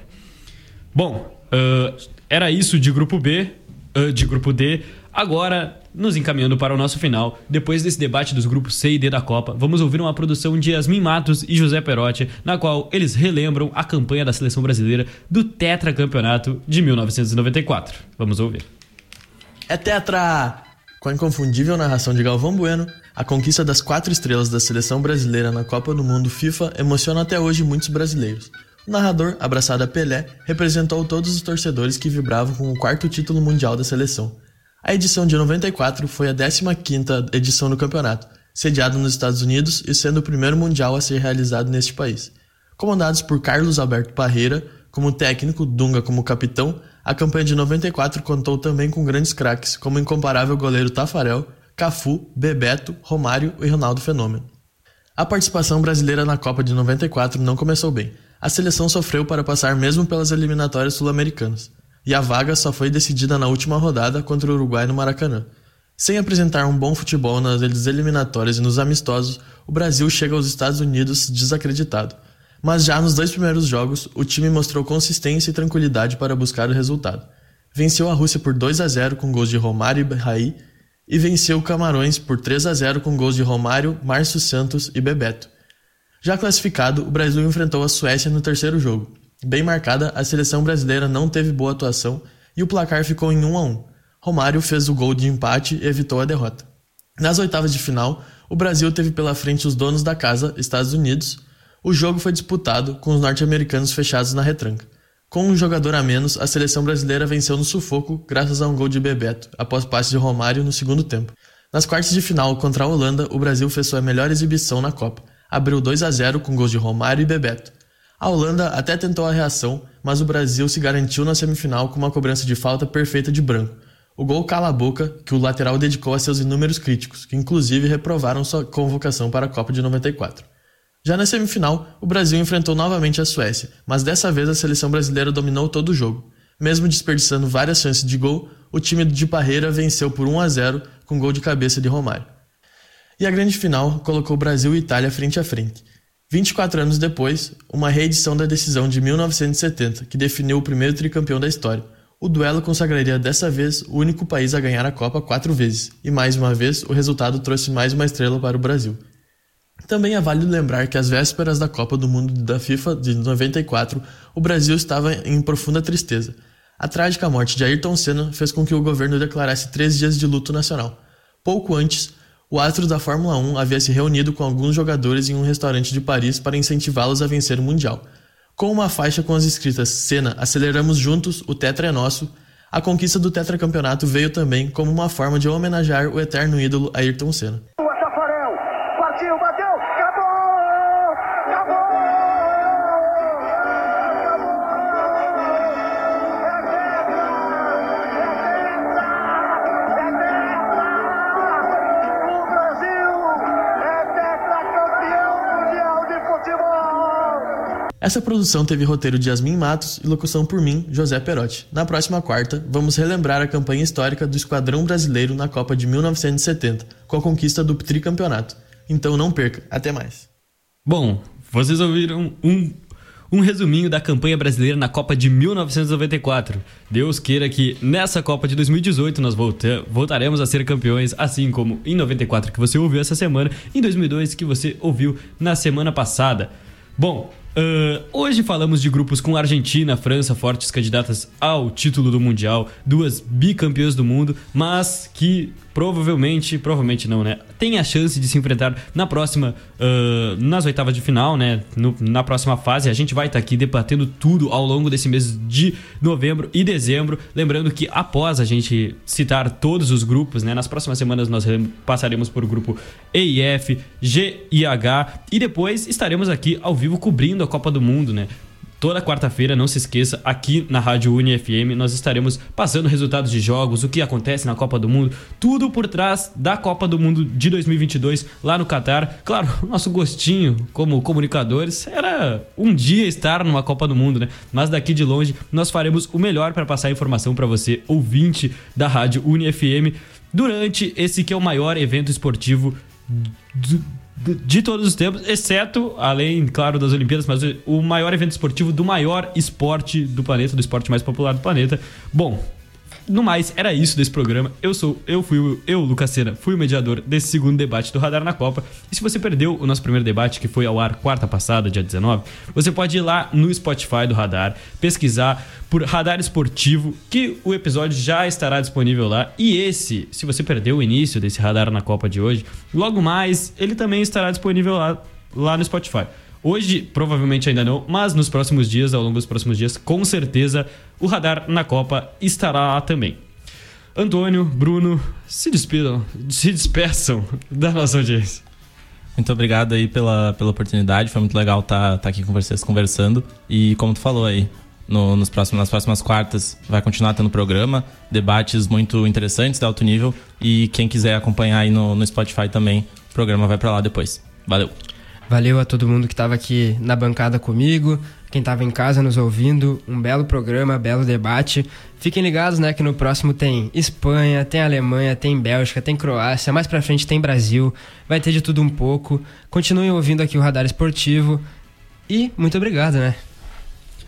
Bom, uh, era isso de grupo B, uh, de grupo D. Agora, nos encaminhando para o nosso final, depois desse debate dos grupos C e D da Copa, vamos ouvir uma produção de Yasmin Matos e José Perotti, na qual eles relembram a campanha da seleção brasileira do tetracampeonato de 1994. Vamos ouvir.
É tetra! Com a inconfundível narração de Galvão Bueno, a conquista das quatro estrelas da seleção brasileira na Copa do Mundo FIFA emociona até hoje muitos brasileiros. O narrador, abraçado a Pelé, representou todos os torcedores que vibravam com o quarto título mundial da seleção. A edição de 94 foi a 15ª edição do campeonato, sediado nos Estados Unidos e sendo o primeiro mundial a ser realizado neste país. Comandados por Carlos Alberto Parreira como técnico, Dunga como capitão, a campanha de 94 contou também com grandes craques, como o incomparável goleiro Tafarel, Cafu, Bebeto, Romário e Ronaldo Fenômeno. A participação brasileira na Copa de 94 não começou bem. A seleção sofreu para passar mesmo pelas eliminatórias sul-americanas e a vaga só foi decidida na última rodada contra o Uruguai no Maracanã. Sem apresentar um bom futebol nas eliminatórias e nos amistosos, o Brasil chega aos Estados Unidos desacreditado. Mas já nos dois primeiros jogos, o time mostrou consistência e tranquilidade para buscar o resultado. Venceu a Rússia por 2 a 0 com gols de Romário e Raí e venceu o Camarões por 3 a 0 com gols de Romário, Márcio Santos e Bebeto. Já classificado, o Brasil enfrentou a Suécia no terceiro jogo. Bem marcada, a seleção brasileira não teve boa atuação e o placar ficou em 1 a 1. Romário fez o gol de empate e evitou a derrota. Nas oitavas de final, o Brasil teve pela frente os donos da casa, Estados Unidos. O jogo foi disputado com os norte-americanos fechados na retranca. Com um jogador a menos, a seleção brasileira venceu no sufoco graças a um gol de Bebeto, após passe de Romário no segundo tempo. Nas quartas de final contra a Holanda, o Brasil fez sua melhor exibição na Copa. Abriu 2 a 0 com gols de Romário e Bebeto. A Holanda até tentou a reação, mas o Brasil se garantiu na semifinal com uma cobrança de falta perfeita de branco. O gol cala a boca que o lateral dedicou a seus inúmeros críticos, que inclusive reprovaram sua convocação para a Copa de 94. Já na semifinal, o Brasil enfrentou novamente a Suécia, mas dessa vez a seleção brasileira dominou todo o jogo. Mesmo desperdiçando várias chances de gol, o time de Parreira venceu por 1 a 0 com gol de cabeça de Romário. E a grande final colocou Brasil e Itália frente a frente. 24 anos depois, uma reedição da decisão de 1970, que definiu o primeiro tricampeão da história. O duelo consagraria dessa vez o único país a ganhar a Copa quatro vezes, e mais uma vez o resultado trouxe mais uma estrela para o Brasil. Também é válido lembrar que às vésperas da Copa do Mundo da FIFA de 94, o Brasil estava em profunda tristeza. A trágica morte de Ayrton Senna fez com que o governo declarasse três dias de luto nacional. Pouco antes, o astro da Fórmula 1 havia se reunido com alguns jogadores em um restaurante de Paris para incentivá-los a vencer o Mundial. Com uma faixa com as escritas Senna, aceleramos juntos, o Tetra é nosso, a conquista do tetracampeonato veio também como uma forma de homenagear o eterno ídolo Ayrton Senna. Essa produção teve roteiro de Yasmin Matos e locução por mim, José Perotti. Na próxima quarta, vamos relembrar a campanha histórica do Esquadrão Brasileiro na Copa de 1970, com a conquista do tricampeonato. Então não perca. Até mais.
Bom, vocês ouviram um um resuminho da campanha brasileira na Copa de 1994. Deus queira que nessa Copa de 2018 nós volta voltaremos a ser campeões, assim como em 94 que você ouviu essa semana, em 2002 que você ouviu na semana passada. Bom, Uh, hoje falamos de grupos com Argentina, França, fortes candidatas ao título do Mundial, duas bicampeãs do mundo, mas que provavelmente, provavelmente não, né? Tem a chance de se enfrentar na próxima, uh, nas oitavas de final, né? No, na próxima fase. A gente vai estar tá aqui debatendo tudo ao longo desse mês de novembro e dezembro. Lembrando que após a gente citar todos os grupos, né? Nas próximas semanas nós passaremos por grupo E e F, G e H e depois estaremos aqui ao vivo cobrindo a Copa do Mundo, né? Toda quarta-feira, não se esqueça, aqui na Rádio Uni FM, nós estaremos passando resultados de jogos, o que acontece na Copa do Mundo, tudo por trás da Copa do Mundo de 2022 lá no Catar. Claro, nosso gostinho como comunicadores era um dia estar numa Copa do Mundo, né? Mas daqui de longe nós faremos o melhor para passar informação para você, ouvinte da Rádio Uni FM, durante esse que é o maior evento esportivo do de todos os tempos, exceto, além, claro, das Olimpíadas, mas o maior evento esportivo do maior esporte do planeta, do esporte mais popular do planeta. Bom, no mais, era isso desse programa. Eu sou, eu fui, eu, Lucas Sena, fui o mediador desse segundo debate do Radar na Copa. E se você perdeu o nosso primeiro debate, que foi ao ar quarta passada, dia 19, você pode ir lá no Spotify do Radar, pesquisar por Radar Esportivo, que o episódio já estará disponível lá. E esse, se você perdeu o início desse Radar na Copa de hoje, logo mais ele também estará disponível lá, lá no Spotify. Hoje, provavelmente ainda não, mas nos próximos dias, ao longo dos próximos dias, com certeza, o radar na Copa estará lá também. Antônio, Bruno, se despedam, se despeçam da nossa audiência.
Muito obrigado aí pela, pela oportunidade, foi muito legal estar tá, tá aqui com vocês conversando. E como tu falou aí, no, nos próximos, nas próximas quartas vai continuar tendo programa, debates muito interessantes de alto nível. E quem quiser acompanhar aí no, no Spotify também, o programa vai para lá depois. Valeu!
Valeu a todo mundo que estava aqui na bancada comigo, quem estava em casa nos ouvindo. Um belo programa, belo debate. Fiquem ligados, né, que no próximo tem Espanha, tem Alemanha, tem Bélgica, tem Croácia, mais pra frente tem Brasil. Vai ter de tudo um pouco. Continuem ouvindo aqui o Radar Esportivo. E muito obrigado, né?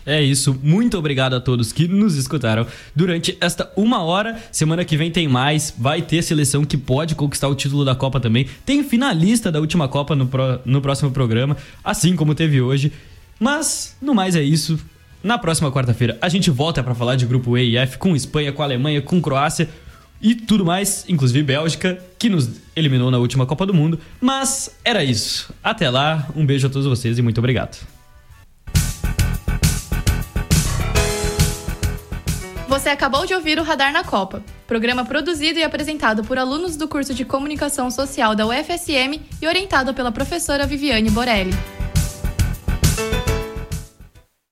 É isso. Muito obrigado a todos que nos escutaram durante esta uma hora. Semana que vem tem mais. Vai ter seleção que pode conquistar o título da Copa também. Tem finalista da última Copa no, pro, no próximo programa, assim como teve hoje. Mas, no mais é isso. Na próxima quarta-feira a gente volta para falar de grupo E e F com Espanha, com Alemanha, com Croácia e tudo mais, inclusive Bélgica, que nos eliminou na última Copa do Mundo. Mas era isso. Até lá, um beijo a todos vocês e muito obrigado.
Você acabou de ouvir o Radar na Copa, programa produzido e apresentado por alunos do curso de Comunicação Social da UFSM e orientado pela professora Viviane Borelli.